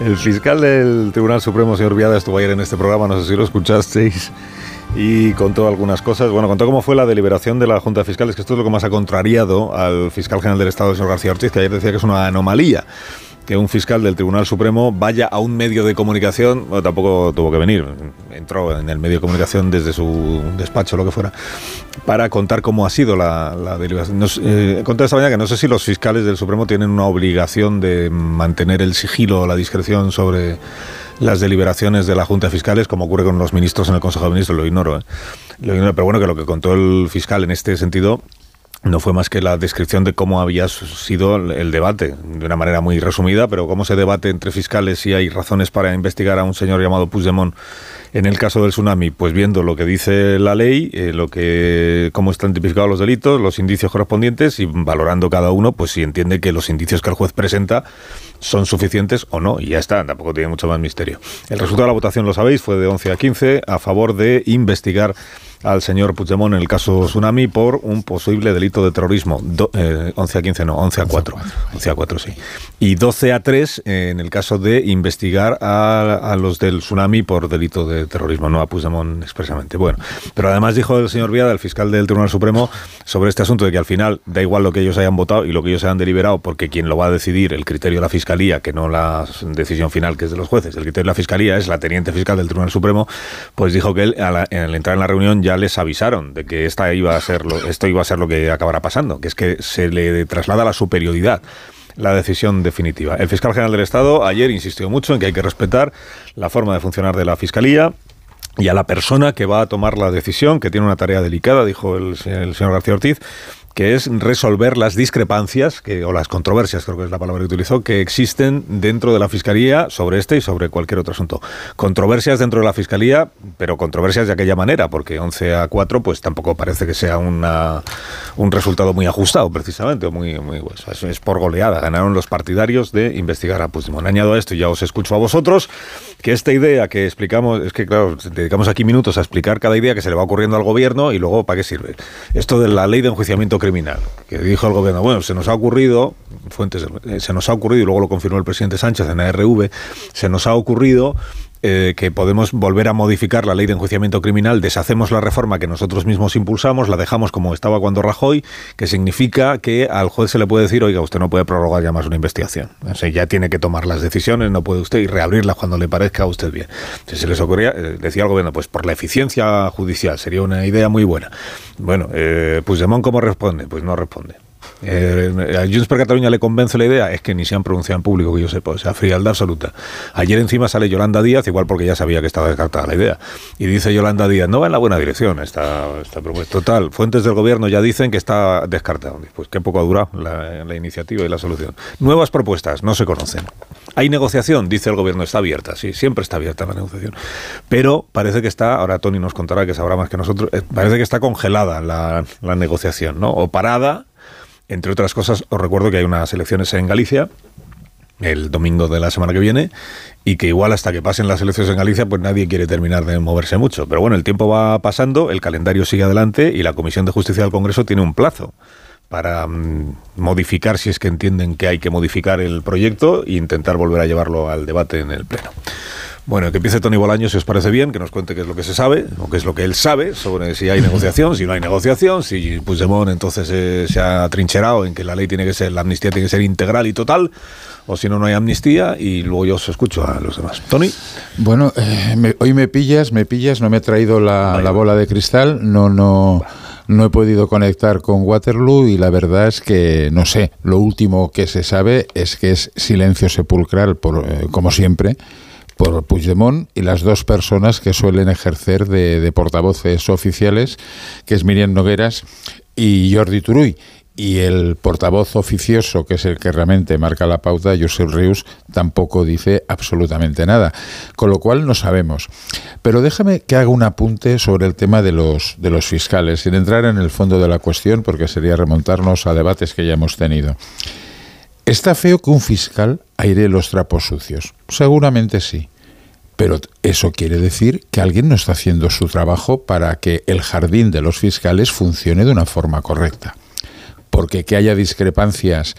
El fiscal del Tribunal Supremo, señor Viada, estuvo ayer en este programa, no sé si lo escuchasteis, y contó algunas cosas. Bueno, contó cómo fue la deliberación de la Junta de Fiscales, que esto es lo que más ha contrariado al fiscal general del Estado, señor García Ortiz, que ayer decía que es una anomalía que un fiscal del Tribunal Supremo vaya a un medio de comunicación, bueno, tampoco tuvo que venir, entró en el medio de comunicación desde su despacho, lo que fuera, para contar cómo ha sido la, la deliberación. Nos, eh, conté esta mañana que no sé si los fiscales del Supremo tienen una obligación de mantener el sigilo o la discreción sobre las deliberaciones de la Junta de Fiscales, como ocurre con los ministros en el Consejo de Ministros, lo ignoro, ¿eh? lo ignoro, pero bueno, que lo que contó el fiscal en este sentido no fue más que la descripción de cómo había sido el debate, de una manera muy resumida, pero cómo se debate entre fiscales si hay razones para investigar a un señor llamado Puigdemont en el caso del tsunami, pues viendo lo que dice la ley, eh, lo que cómo están tipificados los delitos, los indicios correspondientes y valorando cada uno, pues si entiende que los indicios que el juez presenta son suficientes o no, y ya está, tampoco tiene mucho más misterio. El resultado de la votación, lo sabéis, fue de 11 a 15 a favor de investigar al señor Puigdemont en el caso Tsunami por un posible delito de terrorismo. 11 eh, a 15 no, 11 a 4. 11 a 4, sí. Y 12 a 3 en el caso de investigar a, los del Tsunami por delito de terrorismo, no a Puigdemont expresamente. Bueno, pero además dijo el señor Viada, el fiscal del Tribunal Supremo, sobre este asunto de que al final da igual lo que ellos hayan votado y lo que ellos hayan deliberado, porque quien lo va a decidir, el criterio de la Fiscalía, que no la decisión final que es de los jueces, el criterio de la Fiscalía es la teniente fiscal del Tribunal Supremo, pues dijo que al entrar en la reunión ya les avisaron de que esta iba a ser esto iba a ser lo que acabará pasando, que es que se le traslada la superioridad la decisión definitiva. El fiscal general del Estado ayer insistió mucho en que hay que respetar la forma de funcionar de la Fiscalía y a la persona que va a tomar la decisión, que tiene una tarea delicada, dijo el, el señor García Ortiz, que es resolver las discrepancias, que, o las controversias, creo que es la palabra que utilizó, que existen dentro de la Fiscalía sobre este y sobre cualquier otro asunto. Controversias dentro de la Fiscalía, pero controversias de aquella manera, porque 11 a 4 pues tampoco parece que sea una, un resultado muy ajustado, precisamente, muy, muy pues, es por goleada. Ganaron los partidarios de investigar a Puigdemont. Añado a esto, ya os escucho a vosotros, que esta idea que explicamos, es que claro, dedicamos aquí minutos a explicar cada idea que se le va ocurriendo al gobierno y luego, ¿para qué sirve? Esto de la ley de enjuiciamiento criminal, que dijo el gobierno, bueno, se nos ha ocurrido, fuentes, eh, se nos ha ocurrido, y luego lo confirmó el presidente Sánchez en ARV, se nos ha ocurrido eh, que podemos volver a modificar la ley de enjuiciamiento criminal, deshacemos la reforma que nosotros mismos impulsamos, la dejamos como estaba cuando Rajoy, que significa que al juez se le puede decir, oiga, usted no puede prorrogar ya más una investigación. O sea, ya tiene que tomar las decisiones, no puede usted y reabrirla cuando le parezca a usted bien. Si se les ocurría, eh, decía el gobierno, pues por la eficiencia judicial sería una idea muy buena. Bueno, eh, Puigdemont, ¿cómo responde? Pues no responde. Eh, a Junts Cataluña le convence la idea, es que ni se han pronunciado en público, que yo sepa, o sea, frialdad absoluta. Ayer encima sale Yolanda Díaz, igual porque ya sabía que estaba descartada la idea, y dice Yolanda Díaz, no va en la buena dirección esta, esta propuesta. Total, fuentes del gobierno ya dicen que está descartada. Pues qué poco ha durado la, iniciativa y la solución. Nuevas propuestas, no se conocen. Hay negociación, dice el gobierno, está abierta, sí, siempre está abierta la negociación. Pero parece que está, ahora Tony nos contará que sabrá más que nosotros, eh, parece que está congelada la, la negociación, ¿no? O parada entre otras cosas, os recuerdo que hay unas elecciones en Galicia el domingo de la semana que viene y que igual hasta que pasen las elecciones en Galicia pues nadie quiere terminar de moverse mucho. Pero bueno, el tiempo va pasando, el calendario sigue adelante y la Comisión de Justicia del Congreso tiene un plazo para mm, modificar si es que entienden que hay que modificar el proyecto e intentar volver a llevarlo al debate en el Pleno. Bueno, que empiece Tony Bolaño, si os parece bien, que nos cuente qué es lo que se sabe, o qué es lo que él sabe sobre si hay negociación, si no hay negociación, si Puigdemont entonces eh, se ha trincherado en que la ley tiene que ser, la amnistía tiene que ser integral y total, o si no, no hay amnistía, y luego yo os escucho a los demás. Tony. Bueno, eh, hoy me pillas, me pillas, no me he traído la, la bola de cristal, no, no no he podido conectar con Waterloo y la verdad es que no sé. Lo último que se sabe es que es silencio sepulcral, por, eh, como siempre, por Puigdemont y las dos personas que suelen ejercer de, portavoces oficiales, que es Miriam Nogueras y Jordi Turuy y el portavoz oficioso, que es el que realmente marca la pauta, Josep Rius, tampoco dice absolutamente nada. Con lo cual no sabemos. Pero déjame que haga un apunte sobre el tema de los, de los fiscales, sin entrar en el fondo de la cuestión, porque sería remontarnos a debates que ya hemos tenido. ¿Está feo que un fiscal aire los trapos sucios? Seguramente sí. Pero eso quiere decir que alguien no está haciendo su trabajo para que el jardín de los fiscales funcione de una forma correcta porque que haya discrepancias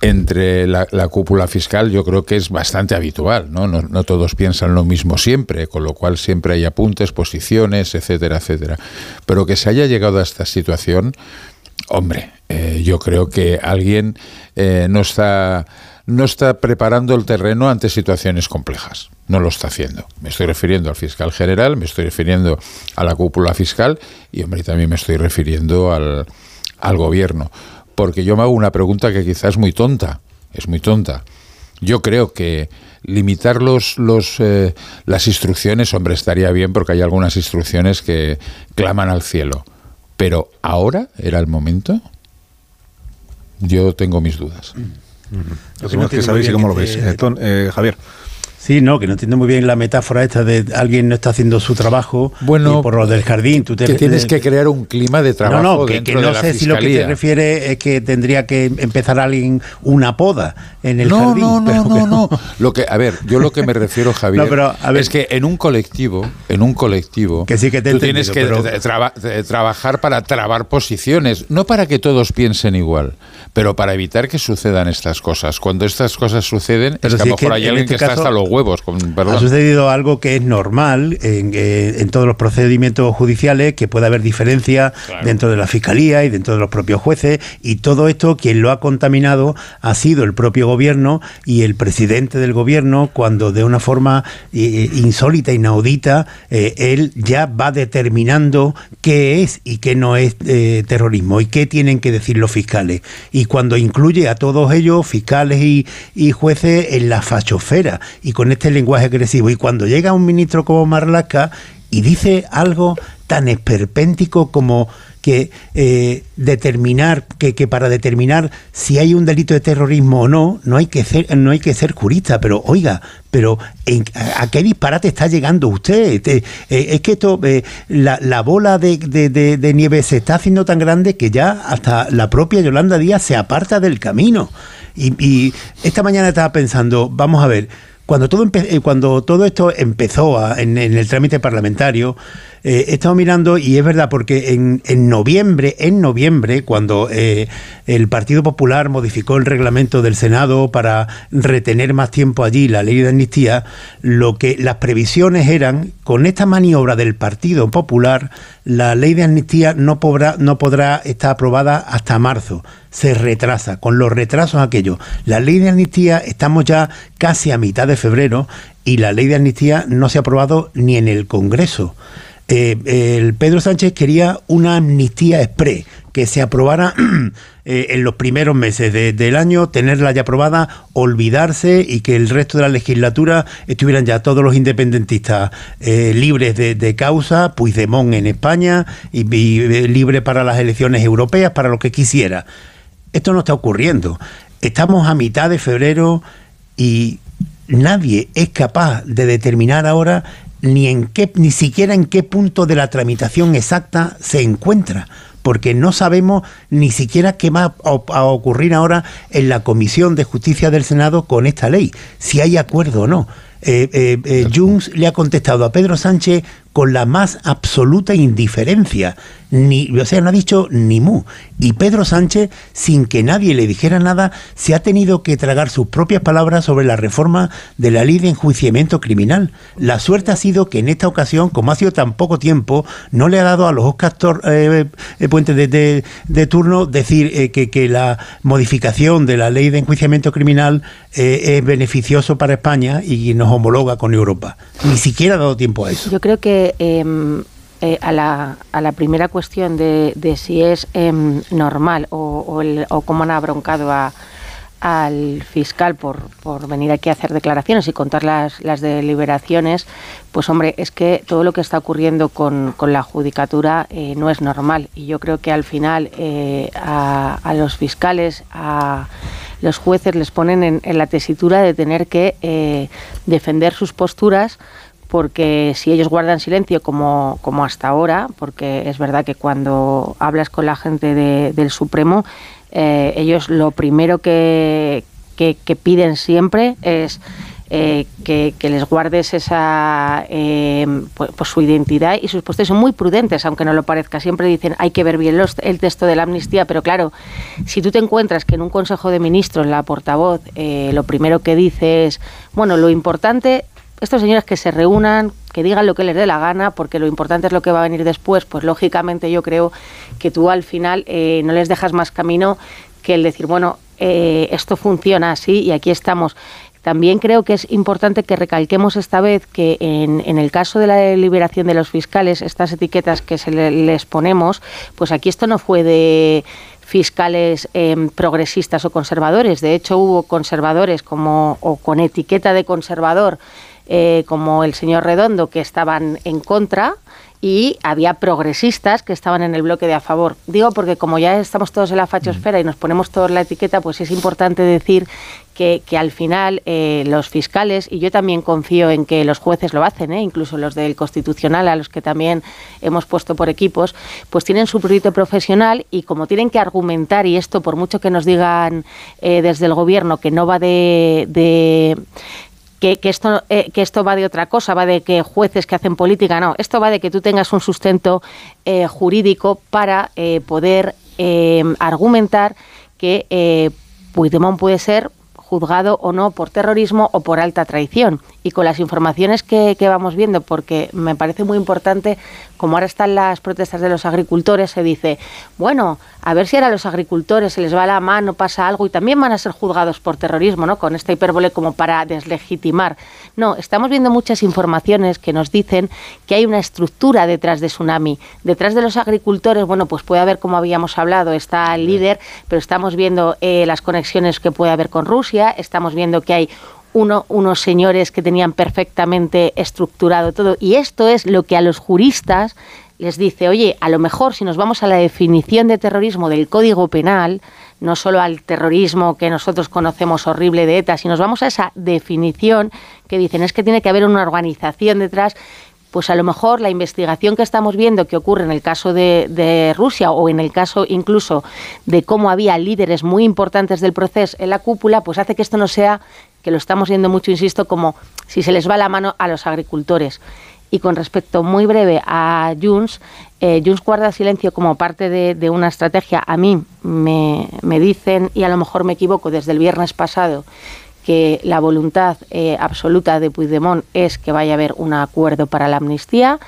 entre la, cúpula fiscal yo creo que es bastante habitual, ¿no? ¿no? todos piensan lo mismo siempre, con lo cual siempre hay apuntes, posiciones, etcétera, etcétera. Pero que se haya llegado a esta situación, hombre, eh, yo creo que alguien eh, no está no está preparando el terreno ante situaciones complejas. No lo está haciendo. Me estoy refiriendo al fiscal general, me estoy refiriendo a la cúpula fiscal y, hombre, también me estoy refiriendo al, al gobierno. Porque yo me hago una pregunta que quizás es muy tonta, es muy tonta. Yo creo que limitar los, los, eh, las instrucciones, hombre, estaría bien porque hay algunas instrucciones que claman al cielo. Pero ahora era el momento. Yo tengo mis dudas. Lo que sabéis y cómo lo veis. Eh, eh, Javier. Sí, no, que no entiendo muy bien la metáfora esta de alguien no está haciendo su trabajo bueno, y por lo del jardín. Tú te, que tienes que crear un clima de trabajo. No, no, que, no sé si lo que te refiere es que tendría que empezar alguien una poda en el no, jardín. No, no, no, no, Lo que, a ver, yo lo que me refiero, Javier, es que en un colectivo, en un colectivo, que sí que tú tienes que trabajar para trabar posiciones, no para que todos piensen igual, pero para evitar que sucedan estas cosas. Cuando estas cosas suceden, es que a lo mejor hay alguien este que está hasta los huevos. ha sucedido algo que es normal eh, en, todos los procedimientos judiciales, que puede haber diferencia dentro de la fiscalía y dentro de los propios jueces, y todo esto quien lo ha contaminado ha sido el propio gobierno y el presidente del gobierno, cuando de una forma eh, insólita, inaudita, eh, él ya va determinando qué es y qué no es terrorismo y qué tienen que decir los fiscales. Y cuando incluye a todos ellos, fiscales y, y jueces, en la fachosfera y con este lenguaje agresivo. Y cuando llega un ministro como Marlaska y dice algo tan esperpéntico como que eh, determinar que, que, para determinar si hay un delito de terrorismo o no no hay que ser no hay que ser jurista. Pero oiga pero a, qué disparate está llegando usted eh, es que esto eh, la, la, bola de, de, de, nieve se está haciendo tan grande que ya hasta la propia Yolanda Díaz se aparta del camino. Y esta mañana estaba pensando vamos a ver cuando todo, cuando todo esto empezó en, el trámite parlamentario, he estado mirando y es verdad, porque en, en noviembre, en noviembre, cuando el Partido Popular modificó el reglamento del Senado para retener más tiempo allí la ley de amnistía, lo que las previsiones eran, con esta maniobra del Partido Popular, la ley de amnistía no podrá, no podrá estar aprobada hasta marzo. Se retrasa, con los retrasos aquellos. La ley de amnistía estamos ya casi a mitad de febrero y la ley de amnistía no se ha aprobado ni en el Congreso. Eh, el Pedro Sánchez quería una amnistía express, que se aprobara eh, en los primeros meses del año, tenerla ya aprobada, olvidarse y que el resto de la legislatura estuvieran ya todos los independentistas eh, libres de, causa, Puigdemont en España y, libre para las elecciones europeas, para lo que quisiera. Esto no está ocurriendo. Estamos a mitad de febrero y nadie es capaz de determinar ahora ni en qué, ni siquiera en qué punto de la tramitación exacta se encuentra, porque no sabemos ni siquiera qué va a, ocurrir ahora en la Comisión de Justicia del Senado con esta ley, si hay acuerdo o no. Eh, eh, eh Junts le ha contestado a Pedro Sánchez con la más absoluta indiferencia. Ni, o sea, no ha dicho ni mu. Y Pedro Sánchez, sin que nadie le dijera nada, se ha tenido que tragar sus propias palabras sobre la reforma de la ley de enjuiciamiento criminal. La suerte ha sido que en esta ocasión, como ha sido tan poco tiempo, no le ha dado a los Oscar eh, eh, Puentes de, turno decir eh, que, que, la modificación de la ley de enjuiciamiento criminal es beneficioso para España y nos homologa con Europa. Ni siquiera ha dado tiempo a eso. Yo creo que Em, eh, a, la, a, la, primera cuestión de, si es em, normal o, o, cómo han abroncado al fiscal por, por, venir aquí a hacer declaraciones y contar las, las, deliberaciones, pues hombre, es que todo lo que está ocurriendo con, con la judicatura eh, no es normal. Y yo creo que al final eh, a, a, los fiscales, a los jueces les ponen en, en la tesitura de tener que defender sus posturas porque si ellos guardan silencio como, como hasta ahora, porque es verdad que cuando hablas con la gente del Supremo, eh, ellos lo primero que, que, piden siempre es eh, que, les guardes esa eh, pues, pues, su identidad y sus postes son muy prudentes, aunque no lo parezca. Siempre dicen hay que ver bien el texto de la amnistía, pero claro, si tú te encuentras que en un Consejo de Ministros la portavoz lo primero que dice es, bueno, lo importante estos señores que se reúnan, que digan lo que les dé la gana, porque lo importante es lo que va a venir después, pues lógicamente yo creo que tú al final eh, no les dejas más camino que el decir, bueno, eh, esto funciona así y aquí estamos. También creo que es importante que recalquemos esta vez que en, el caso de la liberación de los fiscales, estas etiquetas que se les ponemos, pues aquí esto no fue de fiscales em, progresistas o conservadores. De hecho, hubo conservadores como o con etiqueta de conservador eh, como el señor Redondo, que estaban en contra y había progresistas que estaban en el bloque de a favor. Digo porque como ya estamos todos en la fachosfera y nos ponemos todos la etiqueta, pues es importante decir que, al final eh, los fiscales, y yo también confío en que los jueces lo hacen, eh, incluso los del Constitucional, a los que también hemos puesto por equipos, pues tienen su proyecto profesional y como tienen que argumentar, y esto por mucho que nos digan desde el Gobierno que no va de que, esto, eh, que esto va de otra cosa, va de que jueces que hacen política, no, esto va de que tú tengas un sustento eh, jurídico para eh, poder argumentar que Puigdemont puede ser juzgado o no por terrorismo o por alta traición. Y con las informaciones que, vamos viendo, porque me parece muy importante, como ahora están las protestas de los agricultores, se dice, bueno, a ver si ahora a los agricultores se les va la mano, pasa algo y también van a ser juzgados por terrorismo, ¿no? Con esta hipérbole como para deslegitimar. No, estamos viendo muchas informaciones que nos dicen que hay una estructura detrás de Tsunami. Detrás de los agricultores, bueno, pues puede haber, como habíamos hablado, está el líder, pero estamos viendo eh, las conexiones que puede haber con Rusia estamos viendo que hay uno, unos señores que tenían perfectamente estructurado todo. Y esto es lo que a los juristas les dice, oye, a lo mejor si nos vamos a la definición de terrorismo del Código Penal, no solo al terrorismo que nosotros conocemos horrible de ETA, si nos vamos a esa definición que dicen es que tiene que haber una organización detrás, pues a lo mejor la investigación que estamos viendo que ocurre en el caso de, Rusia o en el caso incluso de cómo había líderes muy importantes del proceso en la cúpula, pues hace que esto no sea, que lo estamos viendo mucho, insisto, como si se les va la mano a los agricultores. Y con respecto muy breve a Junts, eh, Junts guarda silencio como parte de, una estrategia. A mí me, dicen, y a lo mejor me equivoco, desde el viernes pasado, que la voluntad eh, absoluta de Puigdemont es que vaya a haber un acuerdo para la amnistía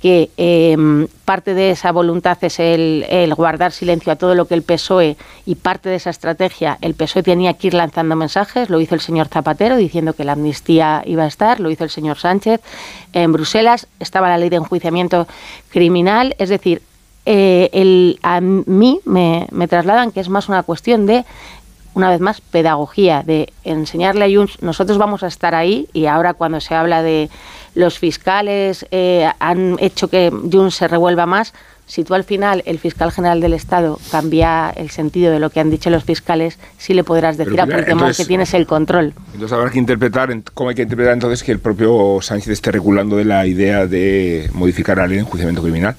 que em, parte de esa voluntad es el, guardar silencio a todo lo que el PSOE y parte de esa estrategia, el PSOE tenía que ir lanzando mensajes, lo hizo el señor Zapatero diciendo que la amnistía iba a estar, lo hizo el señor Sánchez en Bruselas, estaba la ley de enjuiciamiento criminal, es decir, eh, el, a mí me, me trasladan que es más una cuestión de una vez más, pedagogía, de enseñarle a Junts, nosotros vamos a estar ahí y ahora cuando se habla de los fiscales eh, han hecho que Junts se revuelva más, si tú al final, el fiscal general del Estado, cambia el sentido de lo que han dicho los fiscales, sí le podrás decir a Puigdemont que tienes el control. Entonces habrá que interpretar, ¿cómo hay que interpretar entonces que el propio Sánchez esté regulando de la idea de modificar la ley de enjuiciamiento criminal?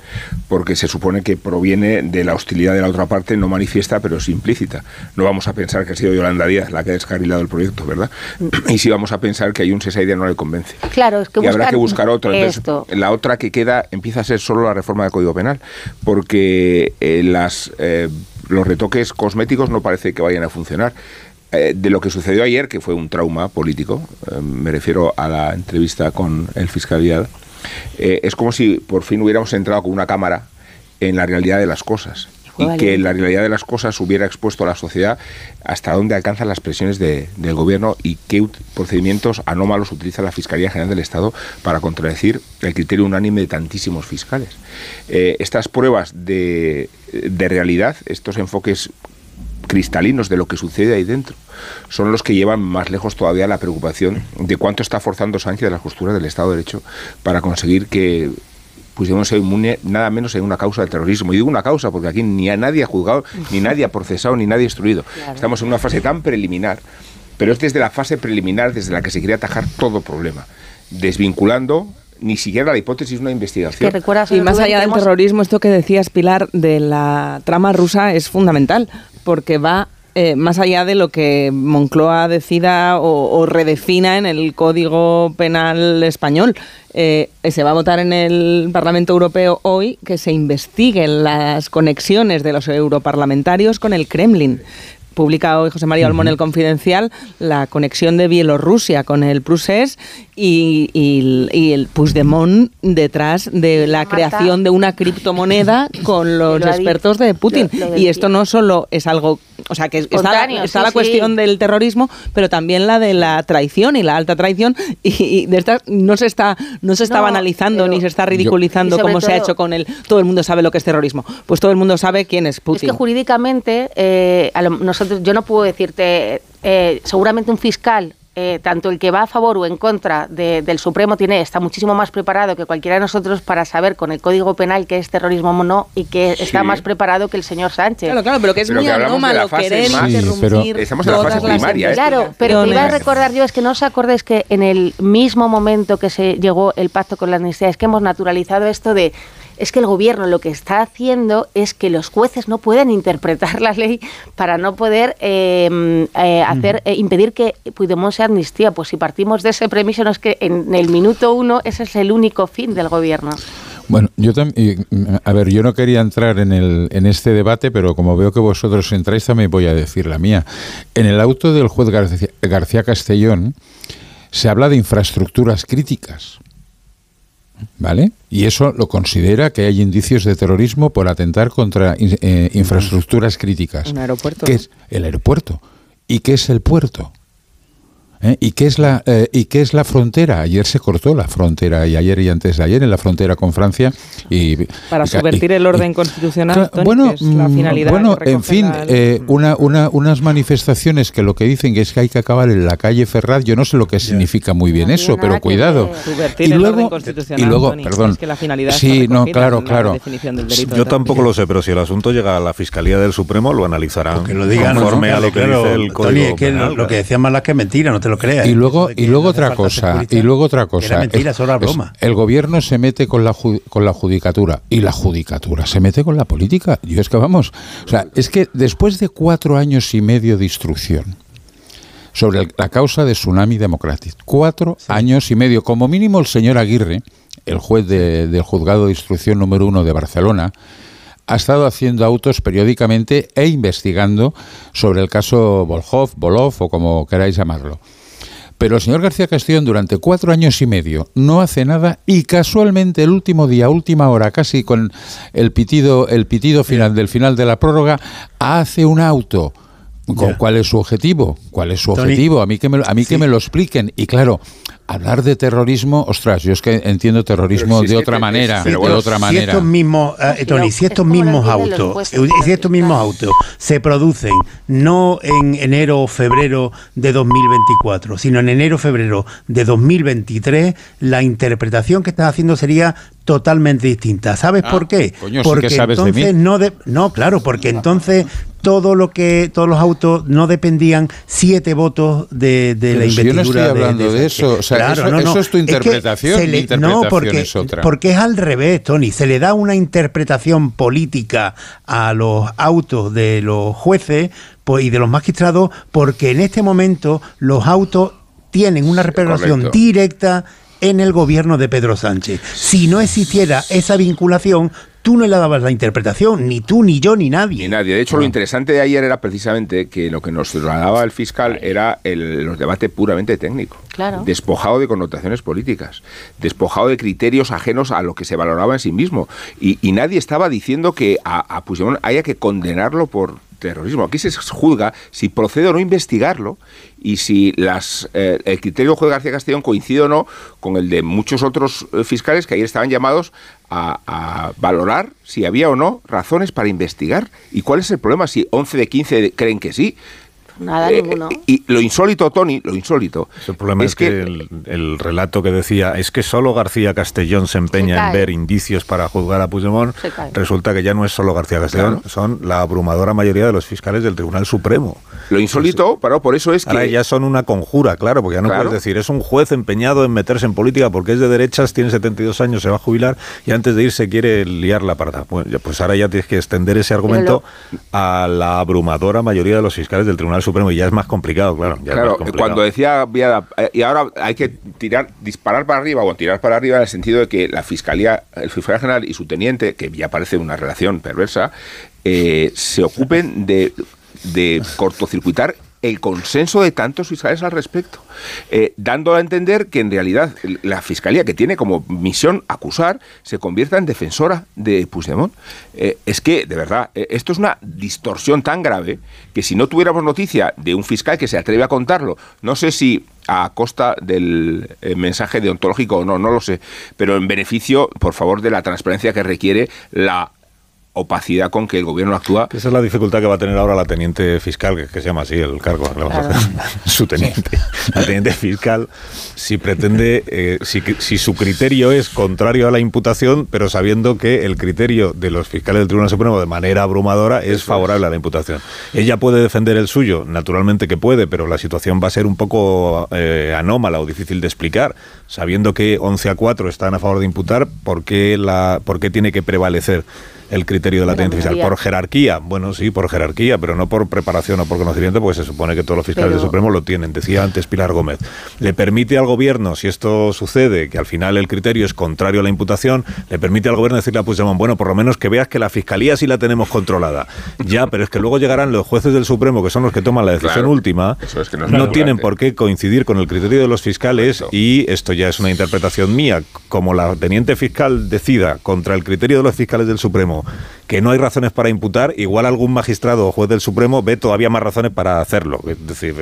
Porque se supone que proviene de la hostilidad de la otra parte, no manifiesta, pero es implícita. No vamos a pensar que ha sido Yolanda Díaz la que ha descarrilado el proyecto, ¿verdad? Y sí vamos a pensar que hay un esa idea no le convence. Claro, es que y habrá que buscar otra. la otra que queda empieza a ser solo la reforma del Código Penal porque eh, las, eh, los retoques cosméticos no parece que vayan a funcionar. Eh, de lo que sucedió ayer, que fue un trauma político, me refiero a la entrevista con el fiscalía, es como si por fin hubiéramos entrado con una cámara en la realidad de las cosas y que la realidad de las cosas hubiera expuesto a la sociedad hasta dónde alcanzan las presiones del gobierno y qué procedimientos anómalos utiliza la Fiscalía General del Estado para contradecir el criterio unánime de tantísimos fiscales. Eh, estas pruebas de, de realidad, estos enfoques cristalinos de lo que sucede ahí dentro, son los que llevan más lejos todavía la preocupación de cuánto está forzando Sánchez de las costuras del Estado de Derecho para conseguir que pusimos ser inmune nada menos en una causa de terrorismo. Y digo una causa porque aquí ni a nadie ha juzgado, ni nadie ha procesado, ni nadie ha instruido. Estamos en una fase tan preliminar, pero es desde la fase preliminar desde la que se quiere atajar todo problema, desvinculando ni siquiera la hipótesis de una investigación. y más allá del terrorismo, esto que decías, Pilar, de la trama rusa es fundamental, porque va eh, más allá de lo que Moncloa decida o, redefina en el Código Penal español. Eh, se va a votar en el Parlamento Europeo hoy que se investiguen las conexiones de los europarlamentarios con el Kremlin publica hoy José María Olmón el Confidencial la conexión de Bielorrusia con el Prusés y, y, el Puigdemont detrás de la creación de una criptomoneda con los expertos de Putin. y esto no solo es algo, o sea, que está, está la cuestión del terrorismo, pero también la de la traición y la alta traición y, de esta no se está no se está banalizando ni se está ridiculizando como se ha hecho con el todo el mundo sabe lo que es terrorismo. Pues todo el mundo sabe quién es Putin. Es que jurídicamente eh, nosotros yo no puedo decirte eh, seguramente un fiscal eh, tanto el que va a favor o en contra del Supremo tiene está muchísimo más preparado que cualquiera de nosotros para saber con el Código Penal qué es terrorismo o no y que está más preparado que el señor Sánchez. Claro, claro, pero que es muy anómalo querer interrumpir Estamos en la fase primaria. ¿eh? Claro, pero me iba a recordar yo es que no os acordéis que en el mismo momento que se llegó el pacto con la amnistía es que hemos naturalizado esto de es que el gobierno lo que está haciendo es que los jueces no pueden interpretar la ley para no poder em, eh, hacer eh, impedir que Puigdemont sea amnistía. Pues si partimos de ese premiso, no es que en el minuto uno ese es el único fin del gobierno. Bueno, yo también, a ver, yo no quería entrar en, el, en este debate, pero como veo que vosotros entráis, también voy a decir la mía. En el auto del juez García Castellón se habla de infraestructuras críticas. ¿Vale? Y eso lo considera que hay indicios de terrorismo por atentar contra eh, infraestructuras críticas. Un aeropuerto. ¿Qué es el aeropuerto? ¿Y qué es el puerto? ¿Eh? ¿Y, qué es la, eh, ¿Y qué es la frontera? Ayer se cortó la frontera, y ayer y antes de ayer, en la frontera con Francia. Y, Para subvertir el orden constitucional, bueno, mm, Bueno, en fin, eh, una, una, unas manifestaciones que lo que dicen que es que hay que acabar en la calle Ferraz, yo no sé lo que significa muy bien eso, pero cuidado. y luego, y luego perdón, sí, no, claro, claro. Yo tampoco lo sé, pero si el asunto llega a la Fiscalía del Supremo, lo analizarán que lo digan, conforme a lo que dice el Código que Lo que decían más las que mentira, no te lo. Y luego, y luego otra cosa, y luego otra cosa. mentira, solo broma. el gobierno se mete con la, con la judicatura y la judicatura se mete con la política. Yo es que vamos, o sea, es que después de cuatro años y medio de instrucción, sobre la causa de Tsunami Democratic. Cuatro años y medio. Como mínimo el señor Aguirre el juez del juzgado de instrucción número uno de Barcelona, ha estado haciendo autos periódicamente e investigando sobre el caso Volhov, Bolov o como queráis llamarlo. Pero el señor García Castellón durante cuatro años y medio no hace nada y casualmente el último día, última hora, casi con el pitido, el pitido final del final de la prórroga, hace un auto. ¿Cuál es su objetivo? ¿Cuál es su objetivo? A mí que me, a mí que me lo expliquen. Y claro, hablar de terrorismo, ostras, yo es que entiendo terrorismo de otra manera, de otra si manera. Estos mismos, eh, Tony, si estos mismos autos, si estos mismos autos se producen no en enero o febrero de 2024, sino en enero o febrero de 2023, la interpretación que estás haciendo sería totalmente distinta. ¿Sabes Ah, por qué? coño, sí porque que sabes de entonces mí. no de- no, claro, porque entonces todo lo que todos los autos no dependían siete votos de, de la si yo no investidura estoy hablando de Sánchez. eso, o sea, eso- eso es tu interpretación, le- no, porque, es otra. porque es al revés, Tony. Se le da una interpretación política a los autos de los jueces pues, y de los magistrados porque en este momento los autos tienen una repercusión correcto. directa en el gobierno de Pedro Sánchez. Si no existiera esa vinculación, tú no le dabas la interpretación, ni tú, ni yo, ni nadie. Ni nadie. De hecho, lo interesante de ayer era precisamente que lo que nos trasladaba el fiscal era el, los debates puramente técnicos. Claro. Despojado de connotaciones políticas, despojado de criterios ajenos a lo que se valoraba en sí mismo. Y, y nadie estaba diciendo que a, a Puigdemont haya que condenarlo por terrorismo. Aquí se juzga si procede o no investigarlo y si las, eh, el criterio del juez García Castellón coincide o no con el de muchos otros eh, fiscales que ayer estaban llamados a, a valorar si había o no razones para investigar. ¿Y cuál es el problema? Si 11 de 15 creen que sí. Nada, Eh, ninguno. Y lo insólito, Tony, lo insólito. El problema es, que, el, el relato que decía es que solo García Castellón se empeña Se en ver indicios para juzgar a Puigdemont. Resulta que ya no es solo García Castellón, son la abrumadora mayoría de los fiscales del Tribunal Supremo. Lo insólito, pero por eso es Ahora que... ya son una conjura, claro, porque ya no Claro. puedes decir, es un juez empeñado en meterse en política porque es de derechas, tiene 72 años, se va a jubilar y antes de irse quiere liar la parda. Bueno, ya, pues ahora ya tienes que extender ese argumento a la abrumadora mayoría de los fiscales del Tribunal Supremo y ya es más complicado, claro. ya Claro, complicado. cuando decía Viada, eh, y ahora hay que tirar, disparar para arriba o tirar para arriba en el sentido de que la fiscalía, el fiscal general y su teniente, que ya parece una relación perversa, eh, se ocupen de, de cortocircuitar el consenso de tantos fiscales al respecto, eh, dando a entender que en realidad la fiscalía, que tiene como misión acusar, se convierta en defensora de Puigdemont. Eh, es que, de verdad, eh, esto es una distorsión tan grave que si no tuviéramos noticia de un fiscal que se atreve a contarlo, no sé si a costa del mensaje deontológico o no, no lo sé, pero en beneficio, por favor, de la transparencia que requiere la opacidad con que el gobierno actúa. Esa es la dificultad que va a tener ahora la teniente fiscal, que, que se llama así el cargo, le vamos a hacer su teniente. La teniente fiscal, si pretende, eh, si, si su criterio es contrario a la imputación, pero sabiendo que el criterio de los fiscales del Tribunal Supremo de manera abrumadora es favorable a la imputación. Ella puede defender el suyo, naturalmente que puede, pero la situación va a ser un poco eh, anómala o difícil de explicar, sabiendo que 11 a 4 están a favor de imputar, ¿por qué, la, por qué tiene que prevalecer? El criterio de la teniente fiscal. Por jerarquía, bueno, sí, por jerarquía, pero no por preparación o por conocimiento, porque se supone que todos los fiscales Pero- del Supremo lo tienen. Decía antes Pilar Gómez. Le permite al gobierno, si esto sucede, que al final el criterio es contrario a la imputación, le permite al gobierno decirle a Puigdemont, bueno, por lo menos que veas que la fiscalía sí la tenemos controlada. Ya, pero es que luego llegarán los jueces del Supremo, que son los que toman la decisión Claro. última, Eso es que no tienen por qué coincidir con el criterio de los fiscales y esto ya es una interpretación mía. Como la teniente fiscal decida contra el criterio de los fiscales del Supremo que no hay razones para imputar, igual algún magistrado o juez del Supremo ve todavía más razones para hacerlo. Es decir,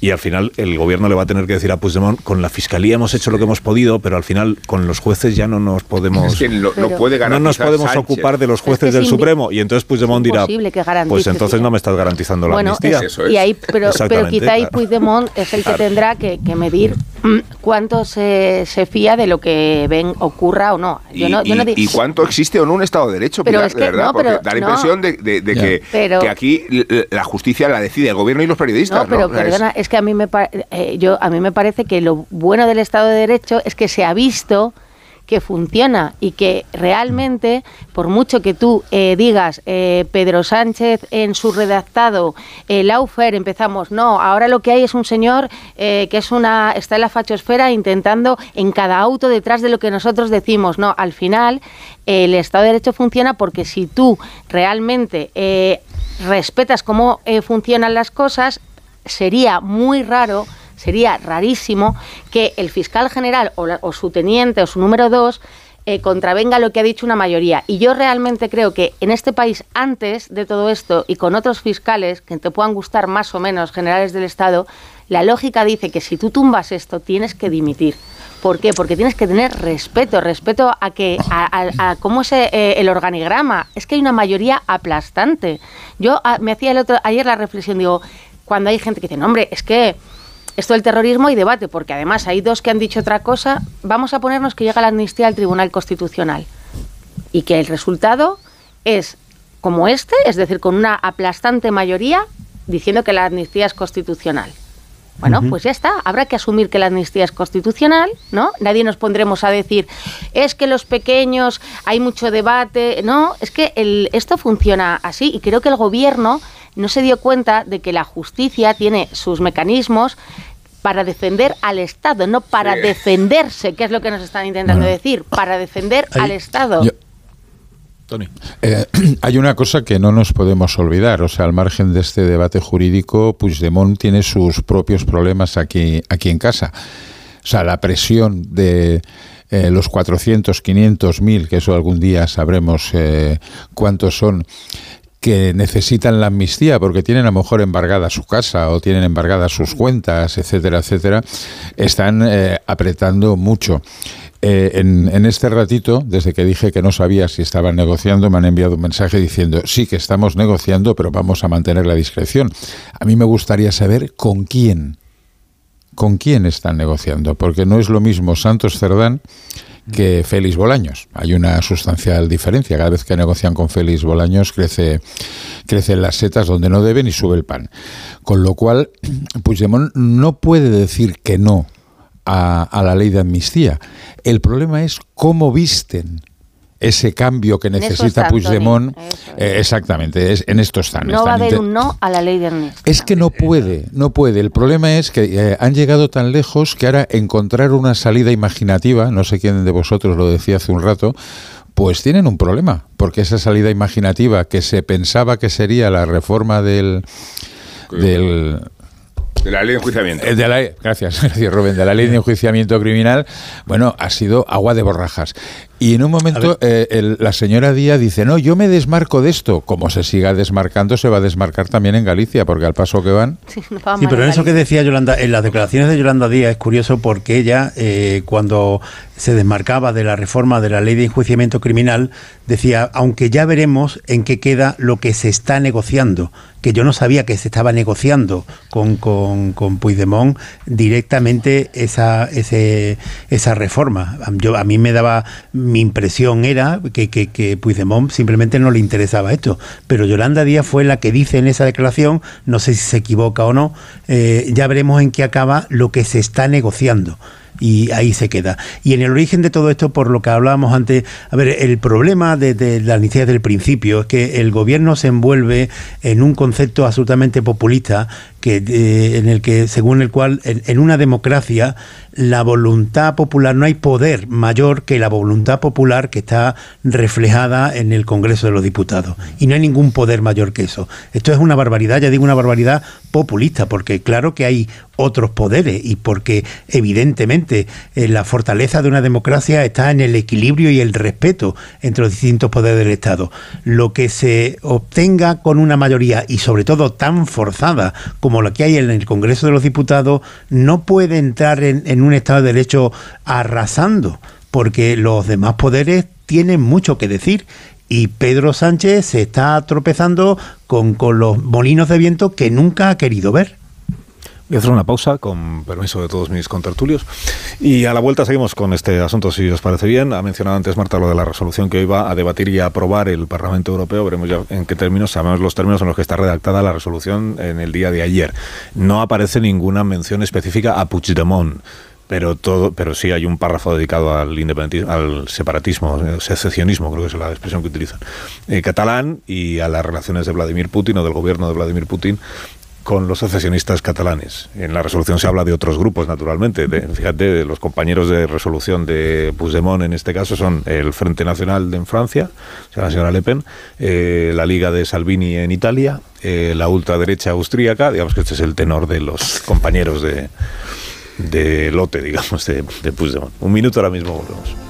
y al final el gobierno le va a tener que decir a Puigdemont, con la fiscalía hemos hecho lo que hemos podido, pero al final con los jueces ya no nos podemos... Es que no, no Pero- puede no nos podemos Sánchez. ocupar de los Es jueces que del Supremo y entonces Puigdemont dirá, pues entonces no me estás garantizando la bueno, amnistía. es- y ahí, pero, quizá ahí claro. Puigdemont es el que Claro. tendrá que, que medir mm, cuánto se, se fía de lo que ven ocurra o no. Yo y, no, yo no y- cuánto existe o no un Estado de Derecho, Pero Pilar, es que- de verdad, no, porque pero- da la no. impresión de, de- que, Pero- que aquí la justicia la decide el gobierno y los periodistas. No, pero O sea, es- perdona, es, que a mí me eh, yo a mí me parece que lo bueno del Estado de Derecho es que se ha visto que funciona y que realmente, por mucho que tú eh, digas, eh, Pedro Sánchez en su redactado, el Laufer, empezamos, no, ahora lo que hay es un señor que es una, está en la fachosfera intentando en cada auto detrás de lo que nosotros decimos, no, al final el Estado de Derecho funciona porque si tú realmente respetas cómo funcionan las cosas, sería muy raro sería rarísimo que el fiscal general o, su teniente o su número dos eh, contravenga lo que ha dicho una mayoría. Y yo realmente creo que en este país, antes de todo esto y con otros fiscales que te puedan gustar más o menos generales del Estado, la lógica dice que si tú tumbas esto tienes que dimitir. ¿Por qué? Porque tienes que tener respeto, respeto a que a, cómo es eh, el organigrama. Es que hay una mayoría aplastante. Yo ah, me hacía el otro ayer la reflexión, digo, cuando hay gente que dice, no, hombre, es que esto del terrorismo y debate, porque además hay dos que han dicho otra cosa. Vamos a ponernos que llega la amnistía al Tribunal Constitucional y que el resultado es como este, es decir, con una aplastante mayoría diciendo que la amnistía es constitucional. Bueno, pues ya está. Habrá que asumir que la amnistía es constitucional, ¿no? Nadie nos pondremos a decir, es que los pequeños, hay mucho debate. No, es que el, esto funciona así y creo que el gobierno no se dio cuenta de que la justicia tiene sus mecanismos para defender al Estado, no para defenderse, que es lo que nos están intentando decir, para defender al Estado. Tony. Eh, hay una cosa que no nos podemos olvidar, o sea, al margen de este debate jurídico, Puigdemont tiene sus propios problemas aquí, aquí en casa. O sea, la presión de eh, los 400, 500 mil, que eso algún día sabremos eh, cuántos son, que necesitan la amnistía porque tienen a lo mejor embargada su casa o tienen embargadas sus cuentas, etcétera, etcétera, están eh, apretando mucho. Eh, en, este ratito, desde que dije que no sabía si estaban negociando, me han enviado un mensaje diciendo, sí que estamos negociando, pero vamos a mantener la discreción. A mí me gustaría saber con quién, con quién están negociando, porque no es lo mismo Santos Cerdán que Félix Bolaños. Hay una sustancial diferencia. Cada vez que negocian con Félix Bolaños crece, crecen las setas donde no deben y sube el pan. Con lo cual, Puigdemont no puede decir que no a, a la ley de amnistía. El problema es cómo visten ese cambio que necesita Puigdemont. Eh, exactamente, es, en esto están. No va a haber un no a la ley de amnistía. Es que no puede, no puede. El problema es que eh, han llegado tan lejos que ahora encontrar una salida imaginativa, no sé quién de vosotros lo decía hace un rato, pues tienen un problema, porque esa salida imaginativa que se pensaba que sería la reforma del... del de la ley de enjuiciamiento. Eh, de la, gracias, gracias Rubén. De la ley de enjuiciamiento criminal, bueno, ha sido agua de borrajas. Y en un momento eh, la señora Díaz dice, no, yo me desmarco de esto. Como se siga desmarcando, se va a desmarcar también en Galicia, porque al paso que van... Sí, pero en eso que decía Yolanda, en las declaraciones de Yolanda Díaz es curioso porque ella, eh, cuando se desmarcaba de la reforma de la ley de enjuiciamiento criminal, decía, aunque ya veremos en qué queda lo que se está negociando, que yo no sabía que se estaba negociando con, con, con Puigdemont directamente esa, ese, esa reforma. Yo, a mí me daba mi impresión era que, que, que, Puigdemont simplemente no le interesaba esto. Pero Yolanda Díaz fue la que dice en esa declaración, no sé si se equivoca o no, eh, ya veremos en qué acaba lo que se está negociando y ahí se queda. Y en el origen de todo esto, por lo que hablábamos antes, a ver, el problema de, la iniciativa del principio es que el gobierno se envuelve en un concepto absolutamente populista que, eh, en el que, según el cual, en, una democracia, la voluntad popular, no hay poder mayor que la voluntad popular que está reflejada en el Congreso de los Diputados. Y no hay ningún poder mayor que eso. Esto es una barbaridad, ya digo una barbaridad populista, porque claro que hay otros poderes y porque evidentemente eh, la fortaleza de una democracia está en el equilibrio y el respeto entre los distintos poderes del Estado. Lo que se obtenga con una mayoría y sobre todo tan forzada como la que hay en el Congreso de los Diputados no puede entrar en, un Estado de Derecho arrasando, porque los demás poderes tienen mucho que decir y Pedro Sánchez se está tropezando con, con, los molinos de viento que nunca ha querido ver. Voy a hacer una pausa, con permiso de todos mis contertulios. Y a la vuelta seguimos con este asunto, si os parece bien. Ha mencionado antes Marta lo de la resolución que hoy va a debatir y a aprobar el Parlamento Europeo. Veremos ya en qué términos, sabemos los términos en los que está redactada la resolución en el día de ayer. No aparece ninguna mención específica a Puigdemont pero todo, pero sí hay un párrafo dedicado al independentismo, al separatismo, al secesionismo, creo que es la expresión que utilizan, eh, catalán y a las relaciones de Vladimir Putin o del gobierno de Vladimir Putin con los secesionistas catalanes. En la resolución se habla de otros grupos, naturalmente. Fíjate, los compañeros de resolución de Puigdemont en este caso son el Frente Nacional en Francia, la señora Le eh, la Liga de Salvini en Italia, eh, la ultraderecha austríaca, digamos que este es el tenor de los compañeros de, de lote, digamos, de, de Puigdemont. Un minuto ahora mismo volvemos.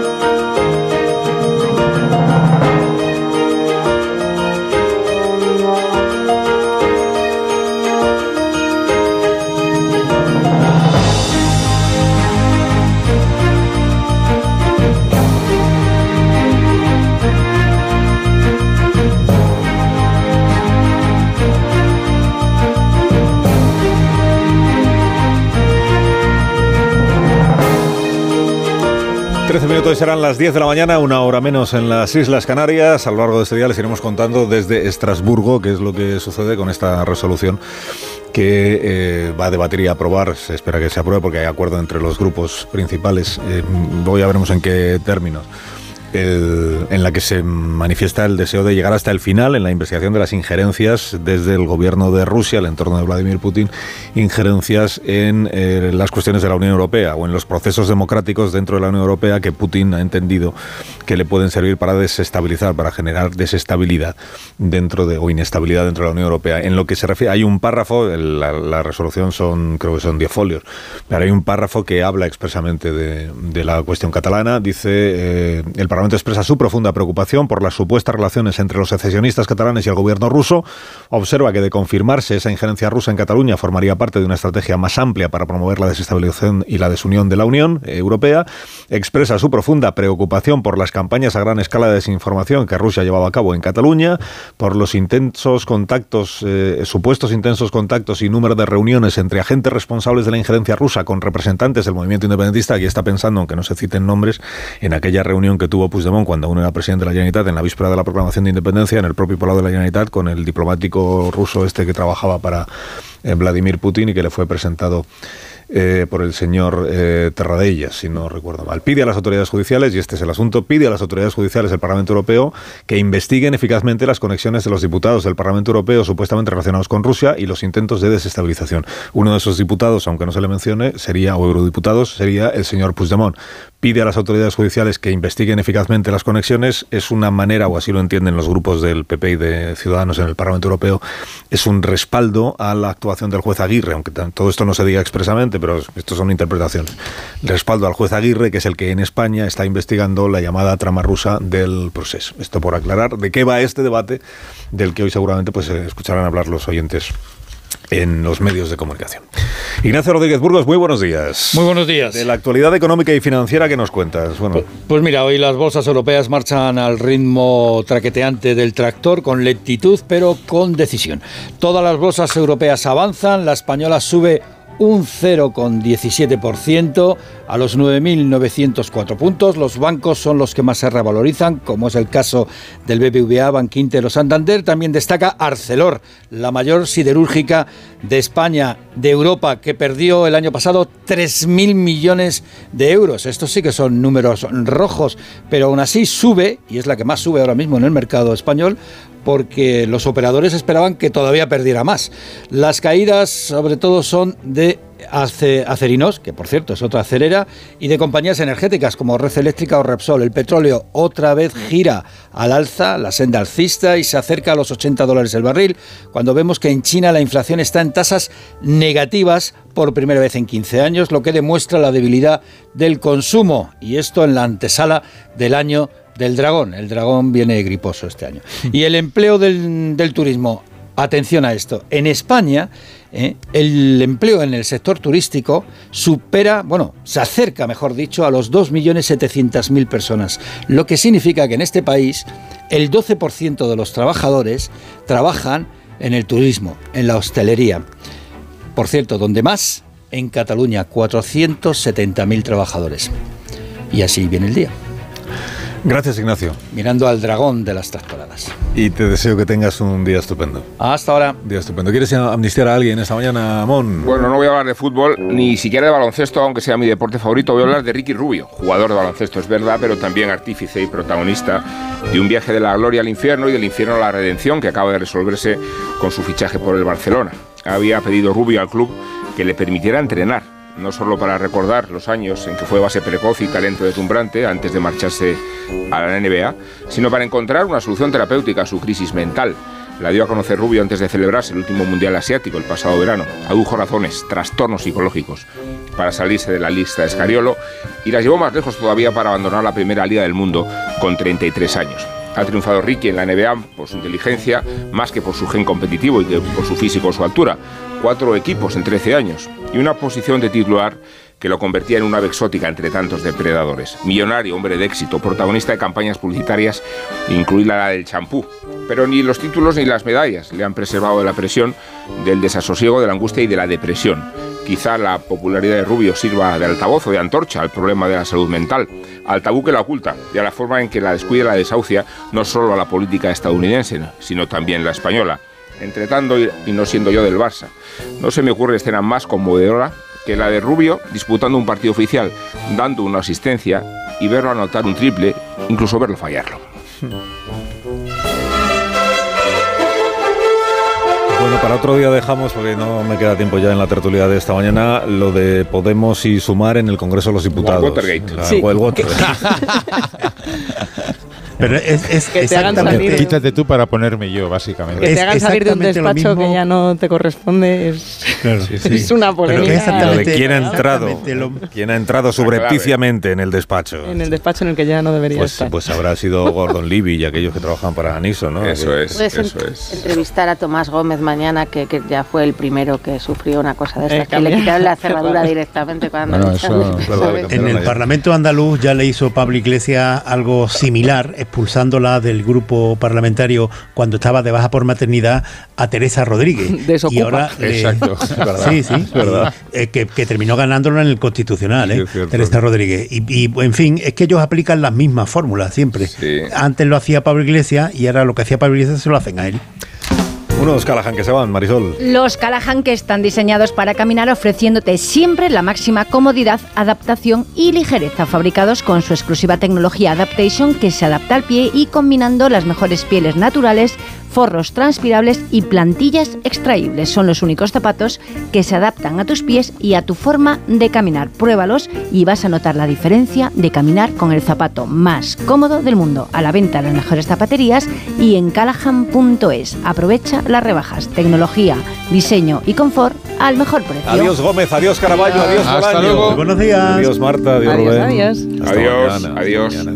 Minutos serán las 10 de la mañana, una hora menos en las Islas Canarias. A lo largo de este día les iremos contando desde Estrasburgo qué es lo que sucede con esta resolución que eh, va a debatir y aprobar. Se espera que se apruebe porque hay acuerdo entre los grupos principales. Eh, voy a veremos en qué términos en la que se manifiesta el deseo de llegar hasta el final en la investigación de las injerencias desde el gobierno de Rusia, el entorno de Vladimir Putin, injerencias en eh, las cuestiones de la Unión Europea o en los procesos democráticos dentro de la Unión Europea que Putin ha entendido que le pueden servir para desestabilizar, para generar desestabilidad dentro de o inestabilidad dentro de la Unión Europea. En lo que se refiere, hay un párrafo, la, resolución son creo que son 10 folios, pero hay un párrafo que habla expresamente de, la cuestión catalana. Dice eh, el Parlamento Expresa su profunda preocupación por las supuestas relaciones entre los secesionistas catalanes y el gobierno ruso. Observa que de confirmarse esa injerencia rusa en Cataluña formaría parte de una estrategia más amplia para promover la desestabilización y la desunión de la Unión Europea. Expresa su profunda preocupación por las campañas a gran escala de desinformación que Rusia llevaba a cabo en Cataluña, por los intensos contactos, eh, supuestos intensos contactos y número de reuniones entre agentes responsables de la injerencia rusa con representantes del movimiento independentista. Aquí está pensando, aunque no se citen nombres, en aquella reunión que tuvo Puigdemont cuando uno era presidente de la Generalitat en la víspera de la proclamación de independencia en el propio Palau de la Generalitat con el diplomático ruso este que trabajaba para eh, Vladimir Putin y que le fue presentado eh, por el señor eh, Terradellas, si no recuerdo mal. Pide a las autoridades judiciales, y este es el asunto, pide a las autoridades judiciales del Parlamento Europeo que investiguen eficazmente las conexiones de los diputados del Parlamento Europeo supuestamente relacionados con Rusia y los intentos de desestabilización. Uno de esos diputados, aunque no se le mencione, sería, o eurodiputados, sería el señor Puigdemont pide a las autoridades judiciales que investiguen eficazmente las conexiones es una manera, o así lo entienden los grupos del PP y de Ciudadanos en el Parlamento Europeo, es un respaldo a la actuación del juez Aguirre, aunque todo esto no se diga expresamente, pero esto son interpretaciones. Respaldo al juez Aguirre, que es el que en España está investigando la llamada trama rusa del proceso. Esto por aclarar de qué va este debate, del que hoy seguramente pues escucharán hablar los oyentes en los medios de comunicación. Ignacio Rodríguez Burgos, muy buenos días. Muy buenos días. De la actualidad económica y financiera, ¿qué nos cuentas? Bueno. Pues, pues, mira, hoy las bolsas europeas marchan al ritmo traqueteante del tractor, con lentitud, pero con decisión. Todas las bolsas europeas avanzan, la española sube un 0,17% a los 9.904 puntos. Los bancos son los que más se revalorizan, como es el caso del BBVA, Banquinter o Santander. También destaca Arcelor, la mayor siderúrgica de España, de Europa, que perdió el año pasado 3.000 millones de euros. Estos sí que son números rojos, pero aún así sube, y es la que más sube ahora mismo en el mercado español, porque los operadores esperaban que todavía perdiera más. Las caídas sobre todo son de acerinos, que por cierto es otra acelera, y de compañías energéticas como Red Eléctrica o Repsol. El petróleo otra vez gira al alza, la senda alcista, y se acerca a los 80 dólares el barril, cuando vemos que en China la inflación está en tasas negativas por primera vez en 15 años, lo que demuestra la debilidad del consumo, y esto en la antesala del año del dragón. El dragón viene griposo este año. Y el empleo del, turismo. Atención a esto. En España, eh, el empleo en el sector turístico supera, bueno, se acerca, mejor dicho, a los 2.700.000 personas. Lo que significa que en este país el 12% de los trabajadores trabajan en el turismo, en la hostelería. Por cierto, donde más, en Cataluña, 470.000 trabajadores. y así viene el día. Gracias, Ignacio. Mirando al dragón de las tractoradas. Y te deseo que tengas un día estupendo. Hasta ahora. Día estupendo. ¿Quieres amnistiar a alguien esta mañana, Mon? Bueno, no voy a hablar de fútbol, ni siquiera de baloncesto, aunque sea mi deporte favorito. Voy a hablar de Ricky Rubio, jugador de baloncesto, es verdad, pero también artífice y protagonista de un viaje de la gloria al infierno y del infierno a la redención que acaba de resolverse con su fichaje por el Barcelona. Había pedido Rubio al club que le permitiera entrenar no solo para recordar los años en que fue base precoz y talento deslumbrante antes de marcharse a la NBA, sino para encontrar una solución terapéutica a su crisis mental. La dio a conocer Rubio antes de celebrarse el último Mundial Asiático el pasado verano. Adujo razones, trastornos psicológicos para salirse de la lista de Escariolo y las llevó más lejos todavía para abandonar la primera liga del mundo con 33 años. Ha triunfado Ricky en la NBA por su inteligencia, más que por su gen competitivo y por su físico o su altura. Cuatro equipos en 13 años y una posición de titular que lo convertía en una ave exótica entre tantos depredadores. Millonario, hombre de éxito, protagonista de campañas publicitarias, incluida la del champú. Pero ni los títulos ni las medallas le han preservado de la presión, del desasosiego, de la angustia y de la depresión. Quizá la popularidad de Rubio sirva de altavoz o de antorcha al problema de la salud mental, al tabú que la oculta y a la forma en que la descuida y la desahucia no solo a la política estadounidense, sino también la española. Entretando y no siendo yo del Barça. No se me ocurre escena más conmovedora que la de Rubio disputando un partido oficial, dando una asistencia y verlo anotar un triple, incluso verlo fallarlo. Bueno, para otro día dejamos, porque no me queda tiempo ya en la tertulia de esta mañana, lo de Podemos y Sumar en el Congreso de los Diputados. Watergate. El Watergate. Pero es, es Que te hagan salir. Quítate tú para ponerme yo, básicamente. Que te hagan salir de un despacho que ya no te corresponde es, Claro. es una Pero polémica Lo de quién ha entrado, quién ha entrado subrepticiamente en el despacho. en el despacho en el que ya no debería Pues, estar. pues habrá sido Gordon Levy y aquellos que trabajan para Aniso, ¿no? Eso es, Puedes eso en- es. entrevistar a Tomás Gómez mañana, que, que ya fue el primero que sufrió una cosa de Eh, estas, que le quitaron la cerradura directamente cuando Bueno, En el Pero- Parlamento andaluz ya le hizo Pablo Iglesias algo similar, expulsándola del grupo parlamentario cuando estaba de baja por maternidad a Teresa Rodríguez. Desocupa. Y ahora es verdad, sí, sí, es verdad. eh, que, que terminó ganándolo en el Constitucional, Sí, ¿eh? Teresa Rodríguez. Y, y, en fin, es que ellos aplican las mismas fórmulas siempre. Sí. Antes lo hacía Pablo Iglesias y ahora lo que hacía Pablo Iglesias se lo hacen a él. Unos Callahan que se van, Marisol. Los Callahan que están diseñados para caminar ofreciéndote siempre la máxima comodidad, adaptación y ligereza, fabricados con su exclusiva tecnología Adaptation que se adapta al pie y combinando las mejores pieles naturales, forros transpirables y plantillas extraíbles. Son los únicos zapatos que se adaptan a tus pies y a tu forma de caminar. Pruébalos y vas a notar la diferencia de caminar con el zapato más cómodo del mundo. A la venta en las mejores zapaterías y en callahan.es. Aprovecha las rebajas, tecnología, diseño y confort al mejor precio. Adiós Gómez, adiós Caraballo, adiós Hasta Bolaño. luego. Buenos días. Adiós Marta, adiós Adiós, Rubén. adiós. Hasta Adiós, mañana, hasta adiós. mañana.